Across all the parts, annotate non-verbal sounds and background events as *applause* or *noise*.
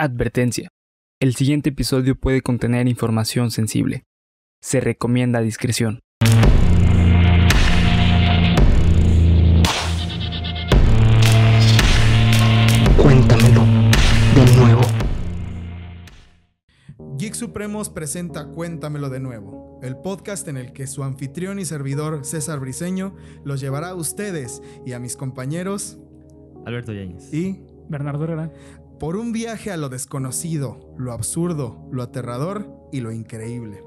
Advertencia. El siguiente episodio puede contener información sensible. Se recomienda discreción. Cuéntamelo de nuevo. Geek Supremos presenta Cuéntamelo de nuevo, el podcast en el que su anfitrión y servidor César Briseño los llevará a ustedes y a mis compañeros Alberto Yáñez. y Bernardo Herrera. Por un viaje a lo desconocido, lo absurdo, lo aterrador y lo increíble.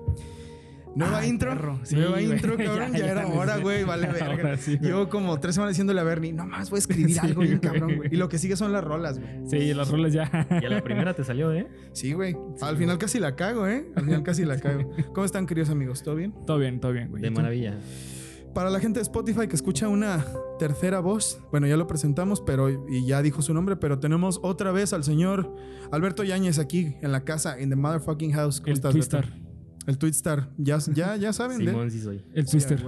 Nueva Ay, intro, perro. Sí, nueva intro, *laughs* cabrón, ya, Ya, ya era hora, güey, vale *laughs* verga. Sí. Llevo como tres semanas diciéndole a Bernie, no más voy a escribir Sí, algo bien güey. cabrón, güey. Y lo que sigue son las rolas, güey. Sí, las rolas ya. Y a la primera te salió, ¿eh? Sí, güey. Al final casi la cago, ¿eh? Al final casi la cago. *laughs* ¿Cómo están, queridos amigos? ¿Todo bien? todo bien, todo bien, güey. De maravilla. Para la gente de Spotify que escucha una tercera voz, bueno, ya lo presentamos, pero y ya dijo su nombre, pero tenemos otra vez al señor Alberto Yáñez aquí en la casa, in the motherfucking house. ¿Cómo El estás? El Twistar. Ya, ya, ya *laughs* saben de Simón sí soy. El Sí, Twister.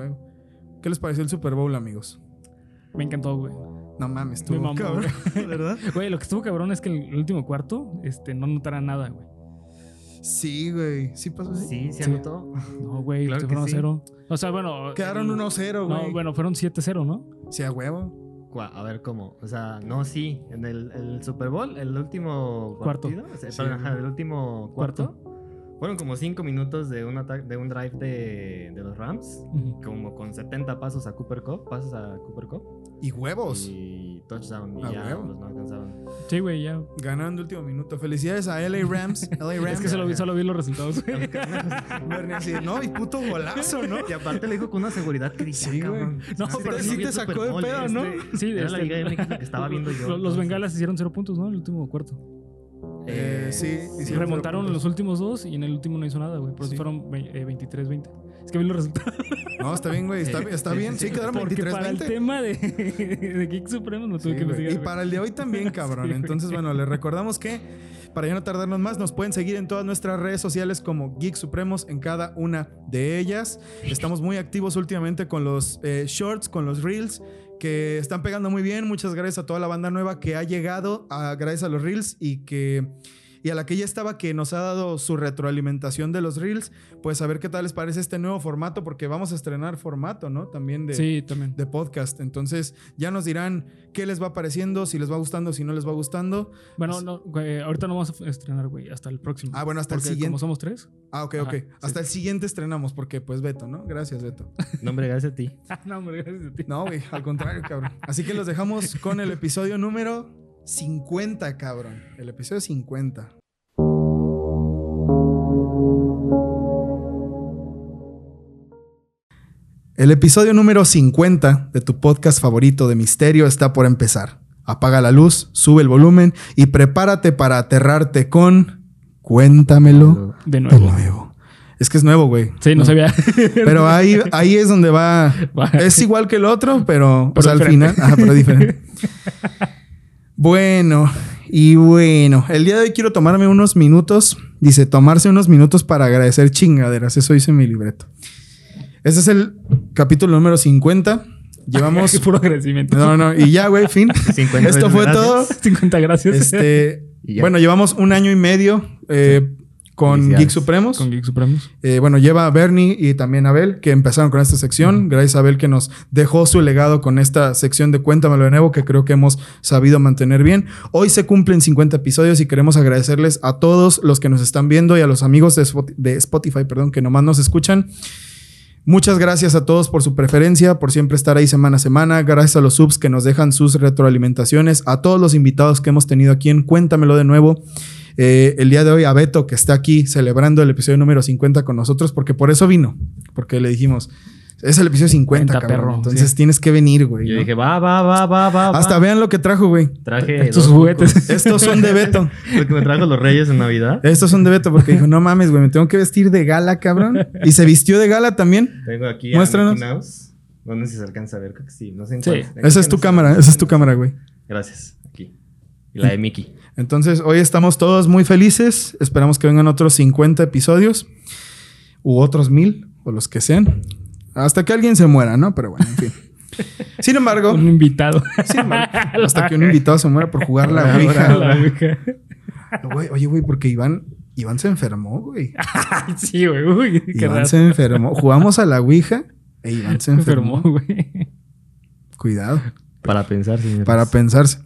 ¿Qué les pareció el Super Bowl, amigos? Me encantó, güey. No mames, Me tú, mamó, cabrón, *laughs* ¿verdad? Güey, lo que estuvo cabrón es que en el último cuarto este, no notara nada, güey. Sí, güey. Sí pasó así. Sí, se Sí. anotó. No, güey, Claro fueron a sí. cero. O sea, bueno. Quedaron el- 1-0, güey. No, bueno, fueron 7-0, ¿no? Sí, a huevo. A ver cómo. O sea, no, sí. En el, el Super Bowl, el último Cuarto. partido, o sea, Sí, perdón, el último cuarto. Fueron como cinco minutos de un ataque, de un drive de, de los Rams. Como con 70 pasos a Cooper Cup, pasos a Cooper Cup. Y huevos. Y touchdown. Y Ah, ya huevo. pues, no alcanzaban. Sí, güey, ya. Ganando último minuto. Felicidades a LA Rams. *laughs* LA Rams. Es que solo vi, solo vi los resultados, *laughs* así, no, y puto golazo, ¿no? Y aparte le dijo con una seguridad que dije, Sí, "Ah, güey. cabrón". No, Sí, pero no sí te sacó de pedo, ¿no? este, Sí, Era la este, Liga MX que estaba viendo yo. Los, los bengalas hicieron cero puntos, ¿no? En el último cuarto. Eh, sí, Y hicieron remontaron los últimos dos y en el último no hizo nada, güey. Por eso Sí. fueron eh, 23-20. Es que vi los resultados. No, está bien, güey. Está, *laughs* Sí, está sí, bien. sí, Sí, sí. quedaron Porque para el 23-20. tema de, *laughs* de Geek Supremo no Sí, tuve que investigar. y güey. para el de hoy también, *laughs* cabrón. Sí. Entonces, bueno, les recordamos que para ya no tardarnos más, nos pueden seguir en todas nuestras redes sociales como Geek Supremos en cada una de ellas. Estamos muy activos últimamente con los eh, shorts, con los reels que están pegando muy bien. Muchas gracias a toda la banda nueva que ha llegado gracias a los reels y que y a la que ya estaba que nos ha dado su retroalimentación de los reels, pues a ver qué tal les parece este nuevo formato porque vamos a estrenar formato, ¿no? También de Sí, también. de podcast. Entonces ya nos dirán qué les va pareciendo, si les va gustando, si no les va gustando. Bueno, no, güey, ahorita no vamos a estrenar, güey, hasta el próximo. Ah, bueno, hasta el siguiente. Como somos tres. Ah, ok, Ajá, ok. sí. Hasta el siguiente estrenamos porque pues Beto, ¿no? Gracias, Beto. No, hombre, gracias a ti. *laughs* no, hombre, gracias a ti. No, güey, al contrario, cabrón. Así que los dejamos con el episodio número 50, cabrón. El episodio 50. El episodio número 50 de tu podcast favorito de misterio está por empezar. Apaga la luz, sube el volumen y prepárate para aterrarte con Cuéntamelo De de nuevo. nuevo. Es que es nuevo, güey. Sí, no sabía. Pero ahí, *laughs* ahí es donde va. Es igual que el otro, pero, o Pero sea, al final. Ajá, pero diferente. *laughs* bueno, y bueno. El día de hoy quiero tomarme unos minutos. Dice, tomarse unos minutos para agradecer chingaderas. Eso dice mi libreto. Este es el capítulo número 50. Llevamos. *laughs* Puro agradecimiento. No, no, y ya, güey, fin. *laughs* 50 Esto fue gracias. todo. *laughs* 50 gracias. Este, Y ya. bueno, llevamos un año y medio eh, con. Geek Supremos. Con Geek Supremos. Eh, bueno, lleva a Bernie y también a Abel, que empezaron con esta sección. Gracias a Abel que nos dejó su legado con esta sección de Cuéntamelo de nuevo, que creo que hemos sabido mantener bien. Hoy se cumplen 50 episodios y queremos agradecerles a todos los que nos están viendo y a los amigos de Spot- de Spotify, perdón, que nomás nos escuchan. Muchas gracias a todos por su preferencia, por siempre estar ahí semana a semana. Gracias a los subs que nos dejan sus retroalimentaciones, a todos los invitados que hemos tenido aquí en Cuéntamelo de nuevo. Eh, el día de hoy a Beto, que está aquí celebrando el episodio número 50 con nosotros, porque por eso vino, porque le dijimos, es el episodio 50, 50, cabrón. perro, Entonces sí. tienes que venir, güey. Yo ¿no? dije, va, va, va, va, va. Hasta vean lo que trajo, güey. Traje Estos juguetes. *laughs* Estos son de Beto. *laughs* Lo que me trajo los Reyes en Navidad. Estos son de Beto, porque dijo, no mames, güey, me tengo que vestir de gala, cabrón. Y se vistió de gala también. Tengo aquí a Muéstranos. Mickey Mouse. No sé si se alcanza a ver, creo que sí. No sé en Sí. Esa es tu cámara, esa es tu cámara, güey. Gracias. Aquí. Y la de Mickey. Entonces, hoy estamos todos muy felices. Esperamos que vengan otros 50 episodios. U otros mil, o los que sean. Hasta que alguien se muera, ¿no? Pero bueno, en fin. *laughs* Sin embargo, Un invitado. sin embargo, *laughs* hasta que un invitado se muera por jugar la *laughs* La Ouija. La Ouija. Oye, güey, porque Iván, Iván se enfermó, güey. Sí, güey. Uy, qué Iván raro. se enfermó. Jugamos a la Ouija e Iván se enfermó. enfermó, güey. Cuidado. Para pensar, señores. para pensarse.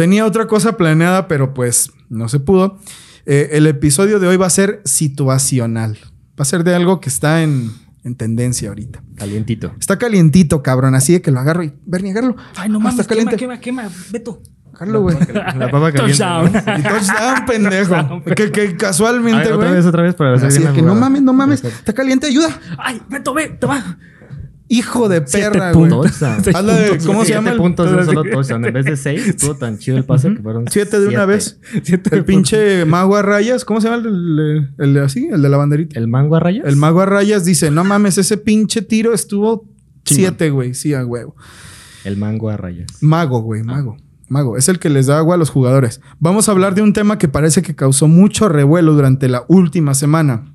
Tenía otra cosa planeada, pero pues no se pudo. Eh, el episodio de hoy va a ser situacional. Va a ser de algo que está en, en tendencia ahorita. Calientito. Está calientito, cabrón. Así de que lo agarro y... Bernie, agárralo. Ay, no mames, está quema, caliente. quema, quema. Beto. Agárralo, güey. La papa caliente. *laughs* Touchdown. *laughs* touchdown, pendejo. que, que casualmente, otra güey. vez, otra vez para ver si Así de que no mames, no mames. Está caliente, ayuda. Ay, Beto, ve, te va. Hijo de perra, güey. *laughs* ¿cómo se llama Siete puntos de solo touchdown. En vez de seis, *laughs* estuvo tan chido el pase que fueron Siete de una vez. El pinche mago a rayas. ¿Cómo se llama el, así? El de la banderita. ¿El mango a rayas? El mago a rayas dice, no mames, ese pinche tiro estuvo siete, güey. Sí, a huevo. El mango a rayas. Mago, güey, mago. Mago, es el que les da agua a los jugadores. Vamos a hablar de un tema que parece que causó mucho revuelo durante la última semana.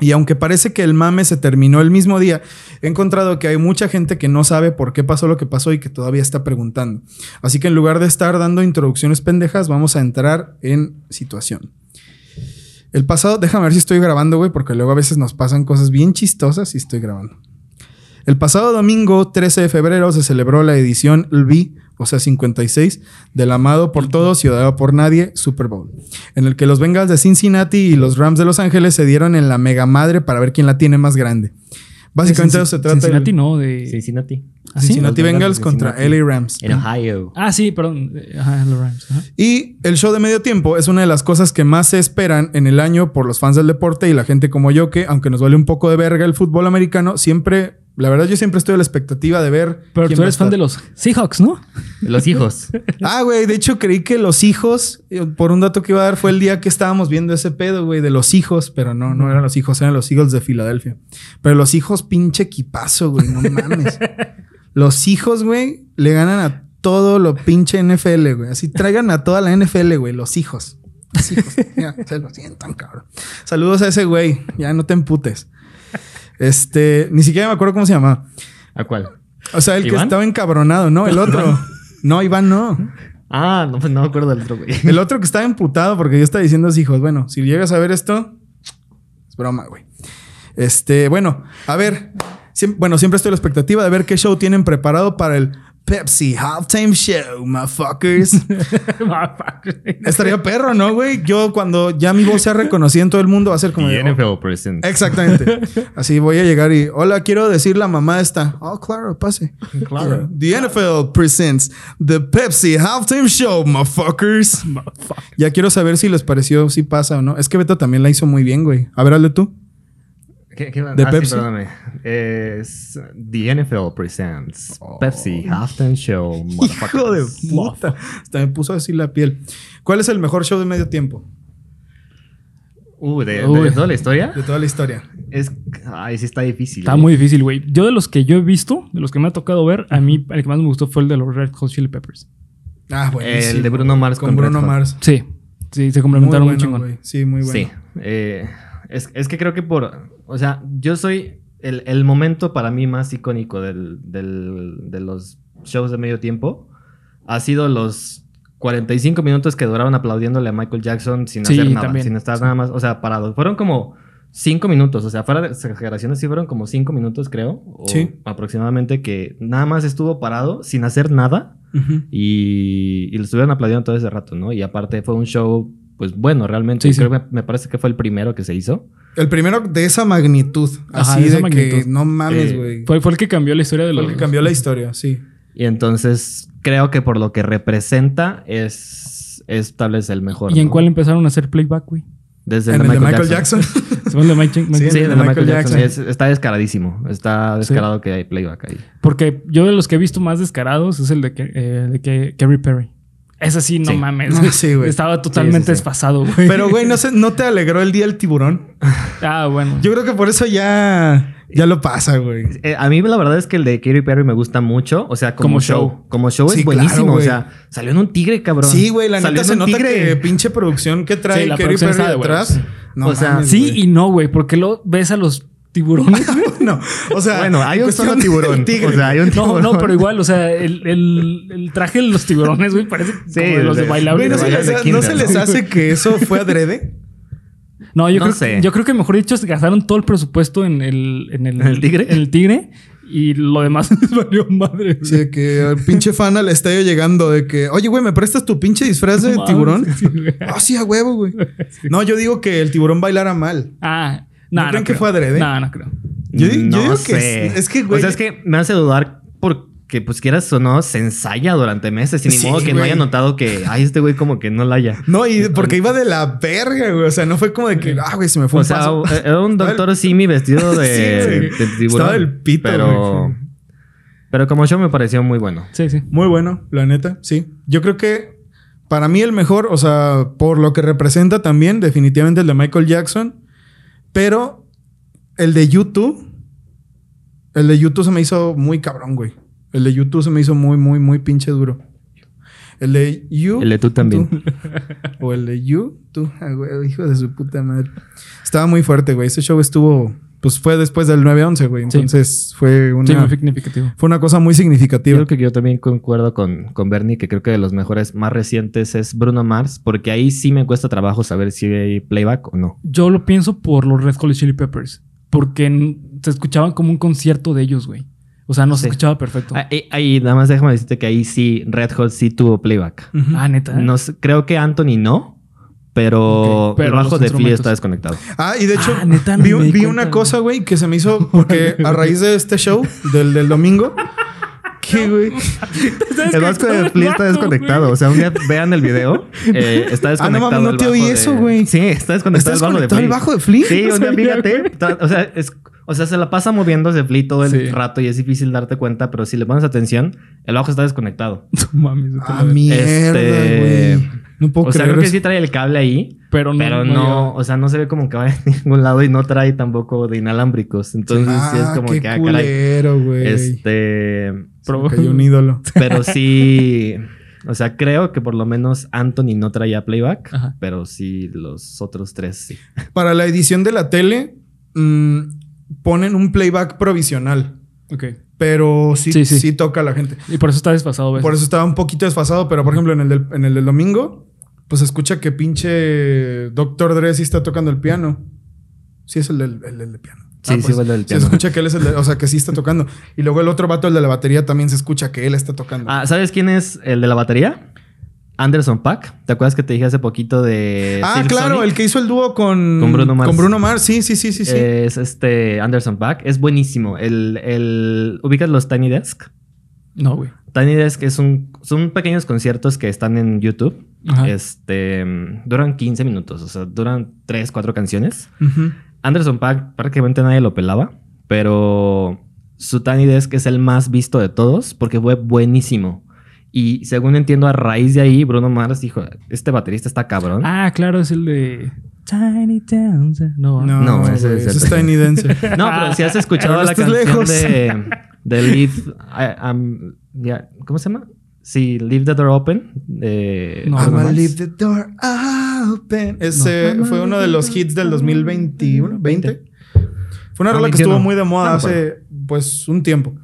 Y aunque parece que el mame se terminó el mismo día, he encontrado que hay mucha gente que no sabe por qué pasó lo que pasó y que todavía está preguntando. Así que en lugar de estar dando introducciones pendejas, vamos a entrar en situación. El pasado, *laughs* déjame ver si estoy grabando, güey, porque luego a veces nos pasan cosas bien chistosas y estoy grabando. El pasado domingo 13 de febrero se celebró la edición LB, o sea 56, del amado por todos y odiado por nadie Super Bowl, en el que los Bengals de Cincinnati y los Rams de Los Ángeles se dieron en la mega madre para ver quién la tiene más grande. Básicamente se trata Cincinnati de no, de... Cincinnati. ¿Ah, sí? Cincinnati Bengals contra Cincinnati. LA Rams. En Ohio. Ah, sí, perdón. Ajá, Rams. Ajá. Y el show de medio tiempo es una de las cosas que más se esperan en el año por los fans del deporte y la gente como yo que, aunque nos vale un poco de verga el fútbol americano, siempre, la verdad yo siempre estoy a la expectativa de ver. Pero quién tú va a eres fan estar. de los Seahawks, ¿no? Los hijos. *laughs* Ah, güey, de hecho creí que los hijos, eh, por un dato que iba a dar, fue el día que estábamos viendo ese pedo, güey, de los hijos, pero no, no eran los hijos, eran los Eagles de Filadelfia. Pero los hijos, pinche equipazo, güey, no mames. *laughs* los hijos, güey, le ganan a todo lo pinche NFL, güey. Así traigan a toda la NFL, güey, los hijos. Los hijos. Ya, se lo sientan, cabrón. Saludos a ese güey, ya no te emputes. Este, ni siquiera me acuerdo cómo se llama. ¿A cuál? O sea, el que estaba encabronado, ¿no? El otro. No, Iván no. Ah, no, pues no me acuerdo del otro, güey. El otro que estaba emputado porque yo estaba diciendo a sus hijos, bueno, si llegas a ver esto, es broma, güey. Este, bueno, a ver, bueno, siempre estoy a la expectativa de ver qué show tienen preparado para el Pepsi Halftime Show, *laughs* motherfuckers. Estaría perro, ¿no, güey? Yo cuando ya mi voz sea reconocida en todo el mundo va a ser como... The NFL presents. Exactamente. *laughs* Así voy a llegar y, hola, quiero decir la mamá esta. Oh, claro, pase. Claro. The NFL presents the Pepsi Halftime Show, motherfuckers. Ya quiero saber si les pareció, si pasa o no. Es que Beto también la hizo muy bien, güey. A ver, hazle tú. ¿Qué, qué, ¿De ah, Pepsi? Sí, perdóname. Es The NFL presents Pepsi Halftime Show. *laughs* Hijo de puta. Hasta me puso así la piel. ¿Cuál es el mejor show de medio tiempo Uh, de, toda la historia. de toda la historia? Es. Ay, sí está difícil. Está ¿eh? muy difícil, güey. Yo de los que yo he visto, de los que me ha tocado ver, a mí el que más me gustó fue el de los Red Hot Chili Peppers. Ah, buenísimo. El de Bruno Mars con, con Bruno. Mars. Sí, sí, se complementaron muy, bueno, chingón. Sí, muy bueno. Sí. Eh, es, es que creo que por. O sea, yo soy. El, el momento para mí más icónico del, del- de los shows de medio tiempo ha sido los 45 minutos que duraron aplaudiéndole a Michael Jackson sin Sí, hacer nada. también. Sin estar nada más. O sea, parados. Fueron como. Cinco minutos, o sea, fuera de exageraciones, sí fueron como cinco minutos, creo. O Sí. Aproximadamente, que nada más estuvo parado sin hacer nada y, y lo estuvieron aplaudiendo todo ese rato, ¿no? Y aparte fue un show, pues bueno, realmente. Sí, sí. Creo que me parece que fue el primero que se hizo. El primero de esa magnitud. Ajá, así de que no mames, Eh, güey. Fue, fue el que cambió la historia de Fue los... el que cambió la historia, sí. Y entonces creo que por lo que representa es, es tal vez el mejor. ¿Y en ¿no? cuál empezaron a hacer playback, güey? Desde En el de Michael Jackson. *laughs* Según el de Mike- Mike- Sí, Sí, el de de Michael, Michael Jackson. Jackson. Es- está descaradísimo. Está descarado que hay playback ahí. Porque yo de los que he visto más descarados es el de, que, eh, de que Kerry Perry. Ese sí, no Sí. mames. No, sí, güey. Estaba totalmente Sí, sí, sí. desfasado, güey. Pero, güey, ¿no, se- ¿no te alegró el día del tiburón? Ah, bueno. Yo creo que por eso ya, ya lo pasa, güey. Eh, a mí la verdad es que el de Katy Perry me gusta mucho. O sea, como, Como show. show. Como show Sí, es claro, buenísimo. o sea, salió en un tigre, cabrón. Sí, güey, la Salió neta en se un nota tigre. que pinche producción que trae Katy Perry detrás. No O sea, mames, sí y no, güey. Porque lo ves a los tiburones. *laughs* no, o sea, Bueno, hay un solo tiburón. tigre. O sea, hay un No, tiburón. no, pero igual, o sea, el, el, el traje de los tiburones, güey, parece Sí, como de los de de- bailable. Güey, ¿no, se bailar les, de ha- kinder, ¿no se ¿no? les hace que eso fue adrede? No, yo, No creo, sé. yo creo que mejor dicho, se gastaron todo el presupuesto en el, en el, ¿En el tigre? En el tigre. Y lo demás *laughs* les valió madre. güey. Sí, que el pinche fan al estadio llegando de que, oye, güey, ¿me prestas tu pinche disfraz de *laughs* No tiburón? sí. Ah, sí, a huevo, güey. No, yo digo que el tiburón bailara mal. Ah, ¿No no, no, creen que creo. fue adrede? No, no creo. Yo, di- yo No digo que es, es que, güey. O sea, es que me hace dudar porque, pues quieras o no, se ensaya durante meses. Y ni Sí, modo que no haya notado que, ay, este güey como que no la haya. No, y porque iba de la verga, güey. O sea, no fue como de que, ah, güey, se me fue O un sea, paso. era un *laughs* doctor Simi vestido de, *laughs* Sí, de tiburón. Estaba del pito, Pero, güey. pero como show me pareció muy bueno. Sí, sí. Muy bueno, la neta, sí. Yo creo que para mí el mejor, o sea, por lo que representa también, definitivamente el de Michael Jackson. Pero el de YouTube, el de YouTube se me hizo muy cabrón, güey. El de YouTube se me hizo muy, muy, muy pinche duro. El de You. El de tú también. Tú. O el de You, tú, ah, güey, hijo de su puta madre. Estaba muy fuerte, güey. Ese show estuvo, pues fue después del 9-11, güey. Sí. Entonces fue Sí, una, muy significativo. fue una cosa muy significativa. Creo que yo también concuerdo con, con Bernie, que creo que de los mejores más recientes es Bruno Mars, porque ahí sí me cuesta trabajo saber si hay playback o no. Yo lo pienso por los Red Hot Chili Peppers. Porque se escuchaban como un concierto de ellos, güey. O sea, no se Sí. escuchaba perfecto. Ahí, ahí, nada más déjame decirte que ahí sí, Red Hot sí tuvo playback. Ah, neta. Creo que Anthony no, pero, el bajo de Flea está desconectado. Ah, y de hecho, Ah, neta, vi, vi una cosa, güey, que se me hizo *laughs* porque a raíz de este show del, del domingo, *laughs* que, güey. *laughs* El vasco de Flea está desconectado. O sea, un día vean el video. eh, está Ah, no desconectado. mames, no te bajo oí de- eso, güey. Sí, está desconectado ¿Estás el bajo de el Flea. bajo de Flea? Sí, No un día fíjate. O sea, es, o sea, se la pasa moviéndose Flea todo el Sí. rato y es difícil darte cuenta, pero si le pones atención, el bajo está desconectado. No mames. Ah, mierda, Este- güey. No puedo O sea, creer creo que eso. sí trae el cable ahí, Pero no. pero no, o sea, no se ve como que vaya *laughs* a ningún lado y no trae tampoco de inalámbricos. Entonces sí es Ah, como qué que, ah, caray. culero, güey. Este, Se me cayó un ídolo. *laughs* pero sí, *laughs* o sea, creo que por lo menos Anthony no traía playback, Ajá. pero sí los otros tres sí. Para la edición de la tele, mm, ponen un playback provisional. Ok. Pero sí, Sí, sí. sí toca a la gente. Y por eso está desfasado, ¿ves? Por eso estaba un poquito desfasado, pero por ejemplo, en el del, en el del domingo, pues se escucha que pinche Doctor Dre sí está tocando el piano. Sí, es el del, el del piano. Sí, sí, fue el del Se piano. escucha que él es el de, o sea, que sí está tocando. Y luego el otro vato, el de la batería, también se escucha que él está tocando. Ah, ¿sabes quién es el de la batería? Anderson Pack. ¿Te acuerdas que te dije hace poquito de Ah, Silk claro, Sonic? el que hizo el dúo con, Con Bruno Mars. Con Bruno Mars, sí, sí, sí, sí. sí. Es este Anderson Pack. Es buenísimo. El, el, ¿Ubicas los Tiny Desk? No, güey. Tiny Desk es un, son pequeños conciertos que están en YouTube. Ajá. Este, duran 15 minutos, o sea, duran 3, 4 canciones. Anderson Pack prácticamente nadie lo pelaba, pero su Tiny Desk es el más visto de todos porque fue buenísimo. Y según entiendo, a raíz de ahí, Bruno Mars dijo, este baterista está cabrón. Ah, claro, es el de Tiny Towns. No, No, No, ese, ese es, Tiny Dancer. *laughs* No, pero si has escuchado Pero la canción lejos. de, de Leave... *laughs* I- I'm- ya, ¿Cómo se llama? Sí, Leave the Door Open. De No, Mars. leave the door open. Ese No. fue uno de los hits del 2021, 20. Fue una No, rola que 21. estuvo muy de moda No, hace pues un tiempo.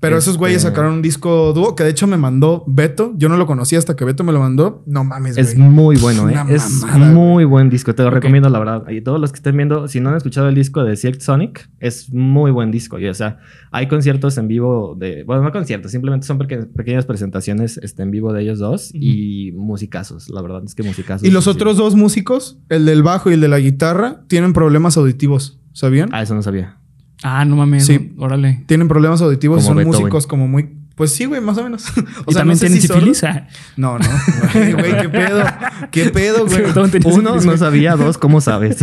Pero esos Este- güeyes sacaron un disco dúo que de hecho me mandó Beto. Yo no lo conocía hasta que Beto me lo mandó. No mames, Es güey. muy bueno, ¿eh? Una Es mamada, muy buen disco. Te lo recomiendo, la verdad. Y todos los que estén viendo, si no han escuchado el disco de Silk Sonic, es muy buen disco. Y, o sea, hay conciertos en vivo de... Bueno, no conciertos, simplemente son peque- pequeñas presentaciones este, en vivo de ellos dos. Y musicazos, la verdad es que musicazos. Y los sí. otros dos músicos, el del bajo y el de la guitarra, tienen problemas auditivos. ¿Sabían? Ah, eso no sabía. Ah, no mames. Sí. no, Órale. Tienen problemas auditivos y son Beethoven. músicos como muy. Pues sí, güey, más o menos. *laughs* o ¿Y también no sé tienen si sífilis? Ah. No, no. Güey, *laughs* güey, qué pedo. Qué pedo, güey. Uno, sífilis, no sabía. Dos, ¿cómo sabes?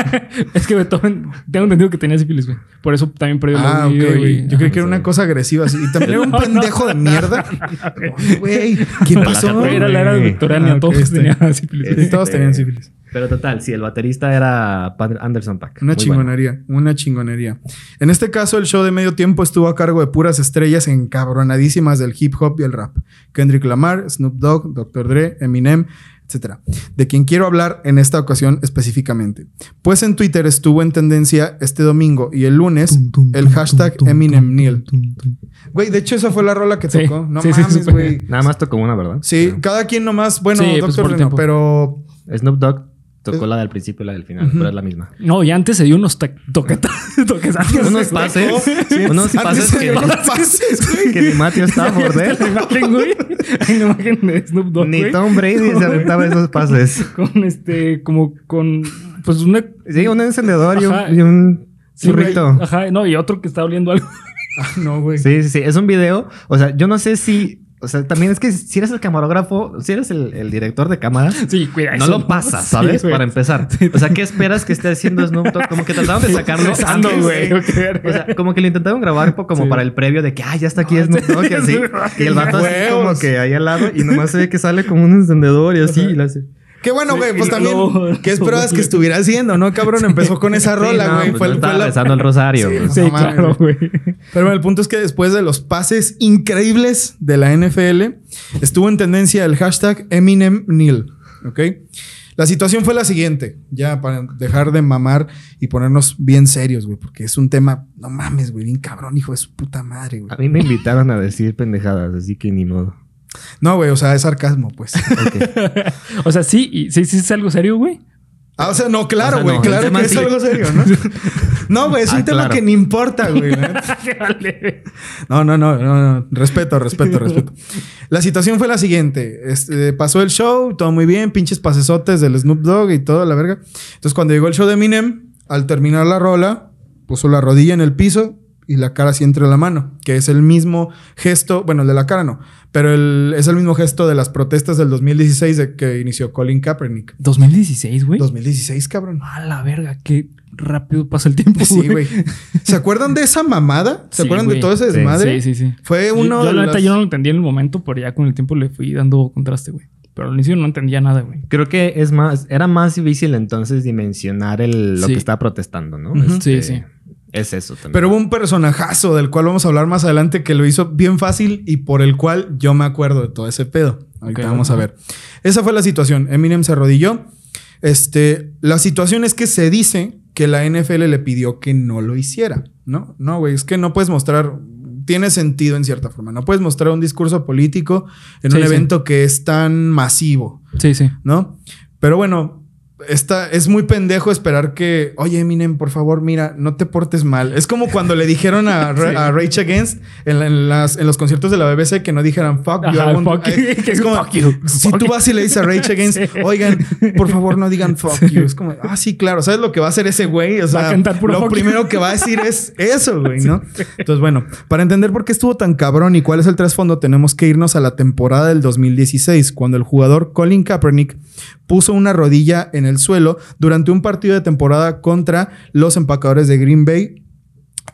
*laughs* Es que Beethoven, tengo entendido que tenía sífilis, güey. Por eso también perdió Ah, la ok. vida, güey. Yo creí que era no una cosa agresiva así. Y también era un No, no. pendejo de mierda. Güey, ¿qué La pasó? Era la era victoriana, Ah, todos este. tenían sífilis. Sí, todos tenían sífilis. Pero total, sí, el baterista era Anderson Pack. Una Muy bueno. chingonería, una chingonería. En este caso, el show de medio tiempo estuvo a cargo de puras estrellas encabronadísimas del hip hop y el rap. Kendrick Lamar, Snoop Dogg, Dr. Dre, Eminem, etcétera. De quien quiero hablar en esta ocasión específicamente. Pues en Twitter estuvo en tendencia este domingo y el lunes el hashtag Eminem Neil. Güey, de hecho esa fue la rola que Sí. tocó. No Sí, mames, güey. Nada más tocó una, ¿verdad? Sí, cada quien nomás, bueno, Sí, pues, tiempo. pero Snoop Dogg tocó la del principio y la del final, pero es la misma. No, y antes se dio unos ta- *laughs* toqueta- toquetazos. Unos pases, unos pases se que, los pases, que ni Matthew *laughs* Stafford, La imagen, güey. Hay una imagen de Snoop Dogg, Ni. Tom Brady se aventaba esos *laughs* pases. Con este, como con, pues una... Sí, un encendedor y un, y sí, churrito. Ajá, no, y otro que está oliendo algo. Ah, no, güey. Sí, sí, sí. Es un video. O sea, yo no sé si. O sea, también es que si eres el camarógrafo, si eres el, el director de cámara, Sí, cuida no lo pasas, Sí, ¿sabes? Para empezar. O sea, ¿qué esperas que esté haciendo Snoop Dogg? Como que trataron de sacarlo antes. güey. o sea, como que lo intentaron grabar como Sí. para el previo de que, ah, ya está aquí Snoop Dogg y así. Y el vato así como que ahí al lado y nomás se ve que sale como un encendedor y así. Y lo hace. Qué bueno, güey. Pues también, ¿qué esperabas que estuviera haciendo, no, cabrón? Empezó con esa *laughs* Sí, rola, no, güey. pues fue, no fue estaba la- rezando el rosario. Sí, güey. Sí, no claro, güey. Pero bueno, el punto es que después de los pases increíbles de la NFL, estuvo en tendencia el hashtag Eminem Neil. ¿Ok? La situación fue la siguiente, ya para dejar de mamar y ponernos bien serios, güey, porque es un tema, no mames, güey, bien cabrón, hijo de su puta madre, güey. A mí me invitaron a decir pendejadas, así que ni modo. No, güey, o sea, es sarcasmo, pues. *laughs* *laughs* O sea, sí, y sí, sí es algo serio, güey. Ah, o sea, no, claro, O sea, güey, no, claro tema que es sí. algo serio, ¿no? *laughs* No, güey, es un Ah, tema claro. que ni importa, güey. No, no, no, no, no. Respeto, respeto, respeto. La situación fue la siguiente. Este, pasó el show, todo muy bien, pinches pasesotes del Snoop Dogg y todo, la verga. Entonces, cuando llegó el show de Eminem, al terminar la rola, puso la rodilla en el piso y la cara así entre la mano, que es el mismo gesto, bueno, el de la cara no, pero el- es el mismo gesto de las protestas del 2016 de que inició Colin Kaepernick. 2016, güey. 2016, cabrón. A la verga, qué rápido pasa el tiempo. Sí, güey. ¿Se acuerdan de esa mamada? ¿Se Sí, acuerdan de todo ese Sí, desmadre? Sí, sí, sí. Fue Yo- uno yo, de la neta, las- yo no lo entendí en el momento, pero ya con el tiempo le fui dando contraste, güey. Pero al inicio no entendía nada, güey. Creo que es más, era más difícil entonces dimensionar el, lo Sí. que estaba protestando, ¿no? Ujú. Sí, Este, sí. Es eso también. Pero hubo un personajazo del cual vamos a hablar más adelante que lo hizo bien fácil y por el cual yo me acuerdo de todo ese pedo. Ahorita Ok, vamos a ver. Esa fue la situación. Eminem se arrodilló. Este, la situación es que se dice que la NFL le pidió que no lo hiciera, ¿no? No, güey, es que no puedes mostrar tiene sentido en cierta forma. No puedes mostrar un discurso político en un sí. evento que es tan masivo. Sí, sí. ¿no? Pero bueno, esta, es muy pendejo esperar que, oye, Eminem, por favor, mira, no te portes mal. Es como cuando le dijeron a, *laughs* Sí. a Rage Against en, la- en las, en los conciertos de la BBC que no dijeran fuck you. Ajá, fuck you. *laughs* Es como, Fuck you. si Fuck tú vas y le dices a Rage *laughs* Against, Sí. oigan, por favor, no digan fuck you. Es como, ah, sí, claro. ¿Sabes lo que va a hacer ese güey? O sea, a cantar puro lo you. primero que va a decir es eso, güey, ¿no? Entonces, bueno, para entender por qué estuvo tan cabrón y cuál es el trasfondo, tenemos que irnos a la temporada del 2016, cuando el jugador Colin Kaepernick puso una rodilla en el suelo durante un partido de temporada contra los empacadores de Green Bay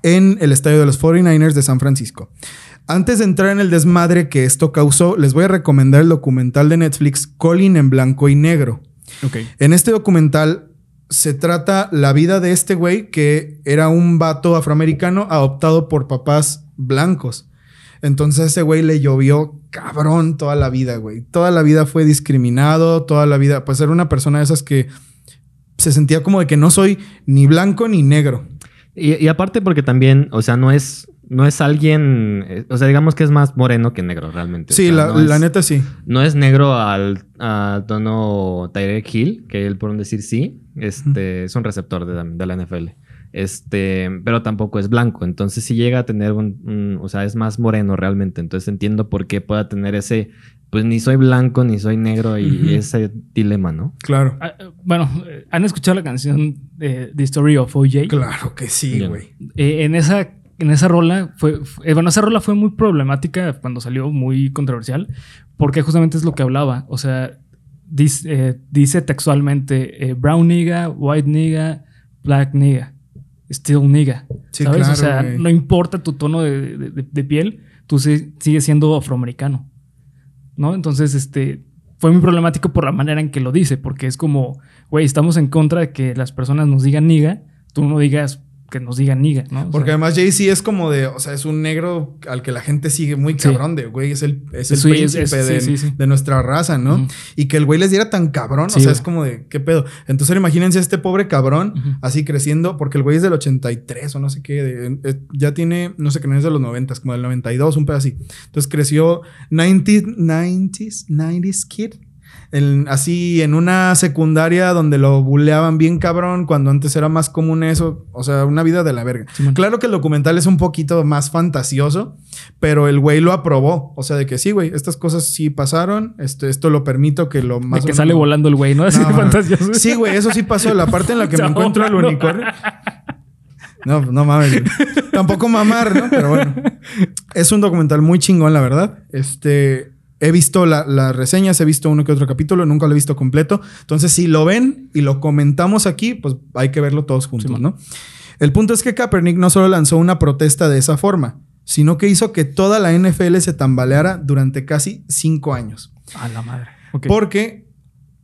en el estadio de los 49ers de San Francisco. Antes de entrar en el desmadre que esto causó, les voy a recomendar el documental de Netflix Colin en blanco y negro. En este documental se trata la vida de este güey que era un vato afroamericano adoptado por papás blancos. Entonces ese güey le llovió cabrón toda la vida, güey. Toda la vida fue discriminado, toda la vida, pues era una persona de esas que se sentía como de que no soy ni blanco ni negro. Y, y aparte porque también, o sea, no es, no es alguien, eh, o sea, digamos que es más moreno que negro realmente. O Sí, sea, la, no es- la neta sí. No es negro al, al tono Tyrek Hill, que él por decir sí, este, es un receptor de la NFL. Este, pero tampoco es blanco. Entonces, si llega a tener un, un- o sea, es más moreno realmente. Entonces entiendo por qué pueda tener ese, pues ni soy blanco ni soy negro y ese dilema, ¿no? Claro. Ah, eh, bueno, eh, ¿han escuchado la canción de The Story of OJ? Claro que sí, güey. Eh, en esa en esa rola fue, fue- bueno, esa rola fue muy problemática cuando salió, muy controversial, porque justamente es lo que hablaba. O sea, dice, eh, dice textualmente eh, brown nigga, white nigga, black nigga, still nigga. Sí, ¿Sabes? claro, o sea, güey. no importa tu tono de, de- de- de piel, tú si- sigues siendo afroamericano. ¿No? Entonces, este. Fue muy problemático por la manera en que lo dice, porque es como, güey, estamos en contra de que las personas nos digan niga, tú no digas que nos digan niga, ¿no? O Porque sea, además Jay-Z es como de, o sea, es un negro al que la gente sigue muy cabrón de, güey, es el, es el Sí, príncipe es- de, sí, sí. de nuestra raza, ¿no? Y que el güey les diera tan cabrón, o sea, güey. es como de, ¿qué pedo? Entonces imagínense a este pobre cabrón así creciendo, porque el güey es del 83 o no sé qué, de- eh, ya tiene, no sé qué, no es de los 90, como del 92, un pedo así. Entonces creció 90, 90s, 90s kid. En- así en una secundaria donde lo buleaban bien cabrón, cuando antes era más común eso, o sea, una vida de la verga. Claro que el documental es un poquito más fantasioso, pero el güey lo aprobó. O sea, de que sí, güey, estas cosas sí pasaron. Esto, esto lo permito que lo de más. o que menos- sale volando el güey, ¿no? Así No, de fantasioso. Sí, güey, eso sí pasó. La parte en la que me *laughs* encuentro volando. unicornio. No, no mames. Tampoco mamar, ¿no? Pero bueno. Es un documental muy chingón, la verdad. Este. He visto la- las reseñas, he visto uno que otro capítulo, nunca lo he visto completo. Entonces, si lo ven y lo comentamos aquí, pues hay que verlo todos juntos. ¿no? El punto es que Kaepernick no solo lanzó una protesta de esa forma, sino que hizo que toda la NFL se tambaleara durante casi cinco años. A la madre. Porque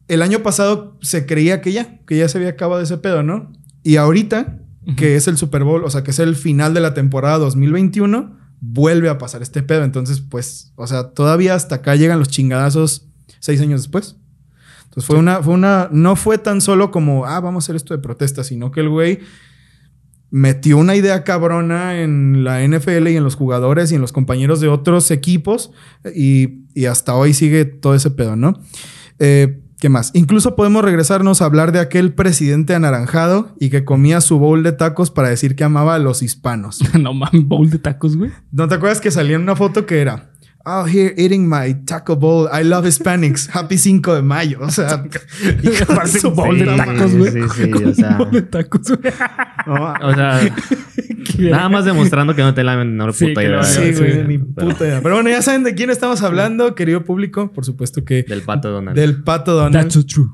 el año pasado se creía que ya, que ya se había acabado ese pedo, ¿no? Y ahorita, que es el Super Bowl, o sea, que es el final de la temporada 2021, vuelve a pasar este pedo. Entonces, pues, o sea, todavía hasta acá llegan los chingadazos seis años después. Entonces fue una, fue una, no fue tan solo como, ah, vamos a hacer esto de protesta, sino que el güey metió una idea cabrona en la NFL y en los jugadores y en los compañeros de otros equipos y, y hasta hoy sigue todo ese pedo, ¿no? Eh, ¿Qué más? Incluso podemos regresarnos a hablar de aquel presidente anaranjado y que comía su bowl de tacos para decir que amaba a los hispanos. *laughs* no mames, bowl de tacos, güey. ¿No te acuerdas que salía en una foto que era? Oh, here eating my taco bowl. I love Hispanics. Happy 5 de mayo. O sea, *laughs* Aparte, *laughs* su un bowl de tacos, güey. Sí, sí, sí, o sea. Bowl de tacos, güey. O sea, nada más demostrando que no te la menor Sí, puta idea. no, Sí, Sí, güey, sí. ni Pero- puta idea. Pero bueno, ya saben de quién estamos hablando, querido público. Por supuesto que Del pato Donald. del pato Donald. That's not true.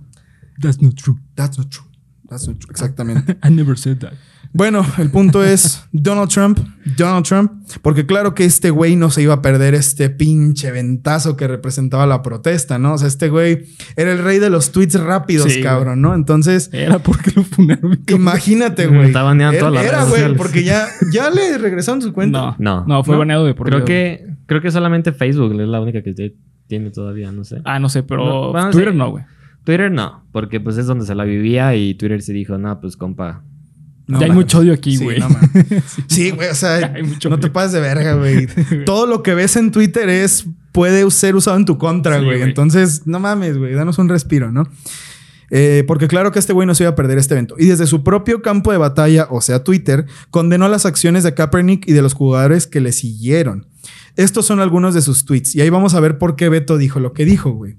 That's not true. That's not true. That's not true. Exactamente. *laughs* I never said that. Bueno, el punto es Donald Trump, Donald Trump, porque claro que este güey no se iba a perder este pinche ventazo que representaba la protesta, ¿no? O sea, este güey era el rey de los tweets rápidos, Sí, cabrón, ¿no? Entonces, Era porque lo funaron. imagínate, Me güey. está baneando Era, todas las era, güey, porque ya, ya le regresaron su cuenta. No, No. no, fue ¿No? baneado de por Creo que, creo que solamente Facebook es la única que tiene todavía, no sé. Ah, no sé, pero No, bueno, Twitter sí. no, güey. Twitter no, porque pues es donde se la vivía y Twitter se dijo, no, pues compa. No ya hay mucho odio aquí, Sí, güey. no. *laughs* Sí, güey, o sea, no te pases de verga, *laughs* güey. Todo lo que ves en Twitter es puede ser usado en tu contra, güey. Entonces, no mames, güey, danos un respiro, ¿no? Eh, porque claro que este güey no se iba a perder este evento. Y desde su propio campo de batalla, o sea, Twitter, condenó las acciones de Kaepernick y de los jugadores que le siguieron. Estos son algunos de sus tweets. Y ahí vamos a ver por qué Beto dijo lo que dijo, güey.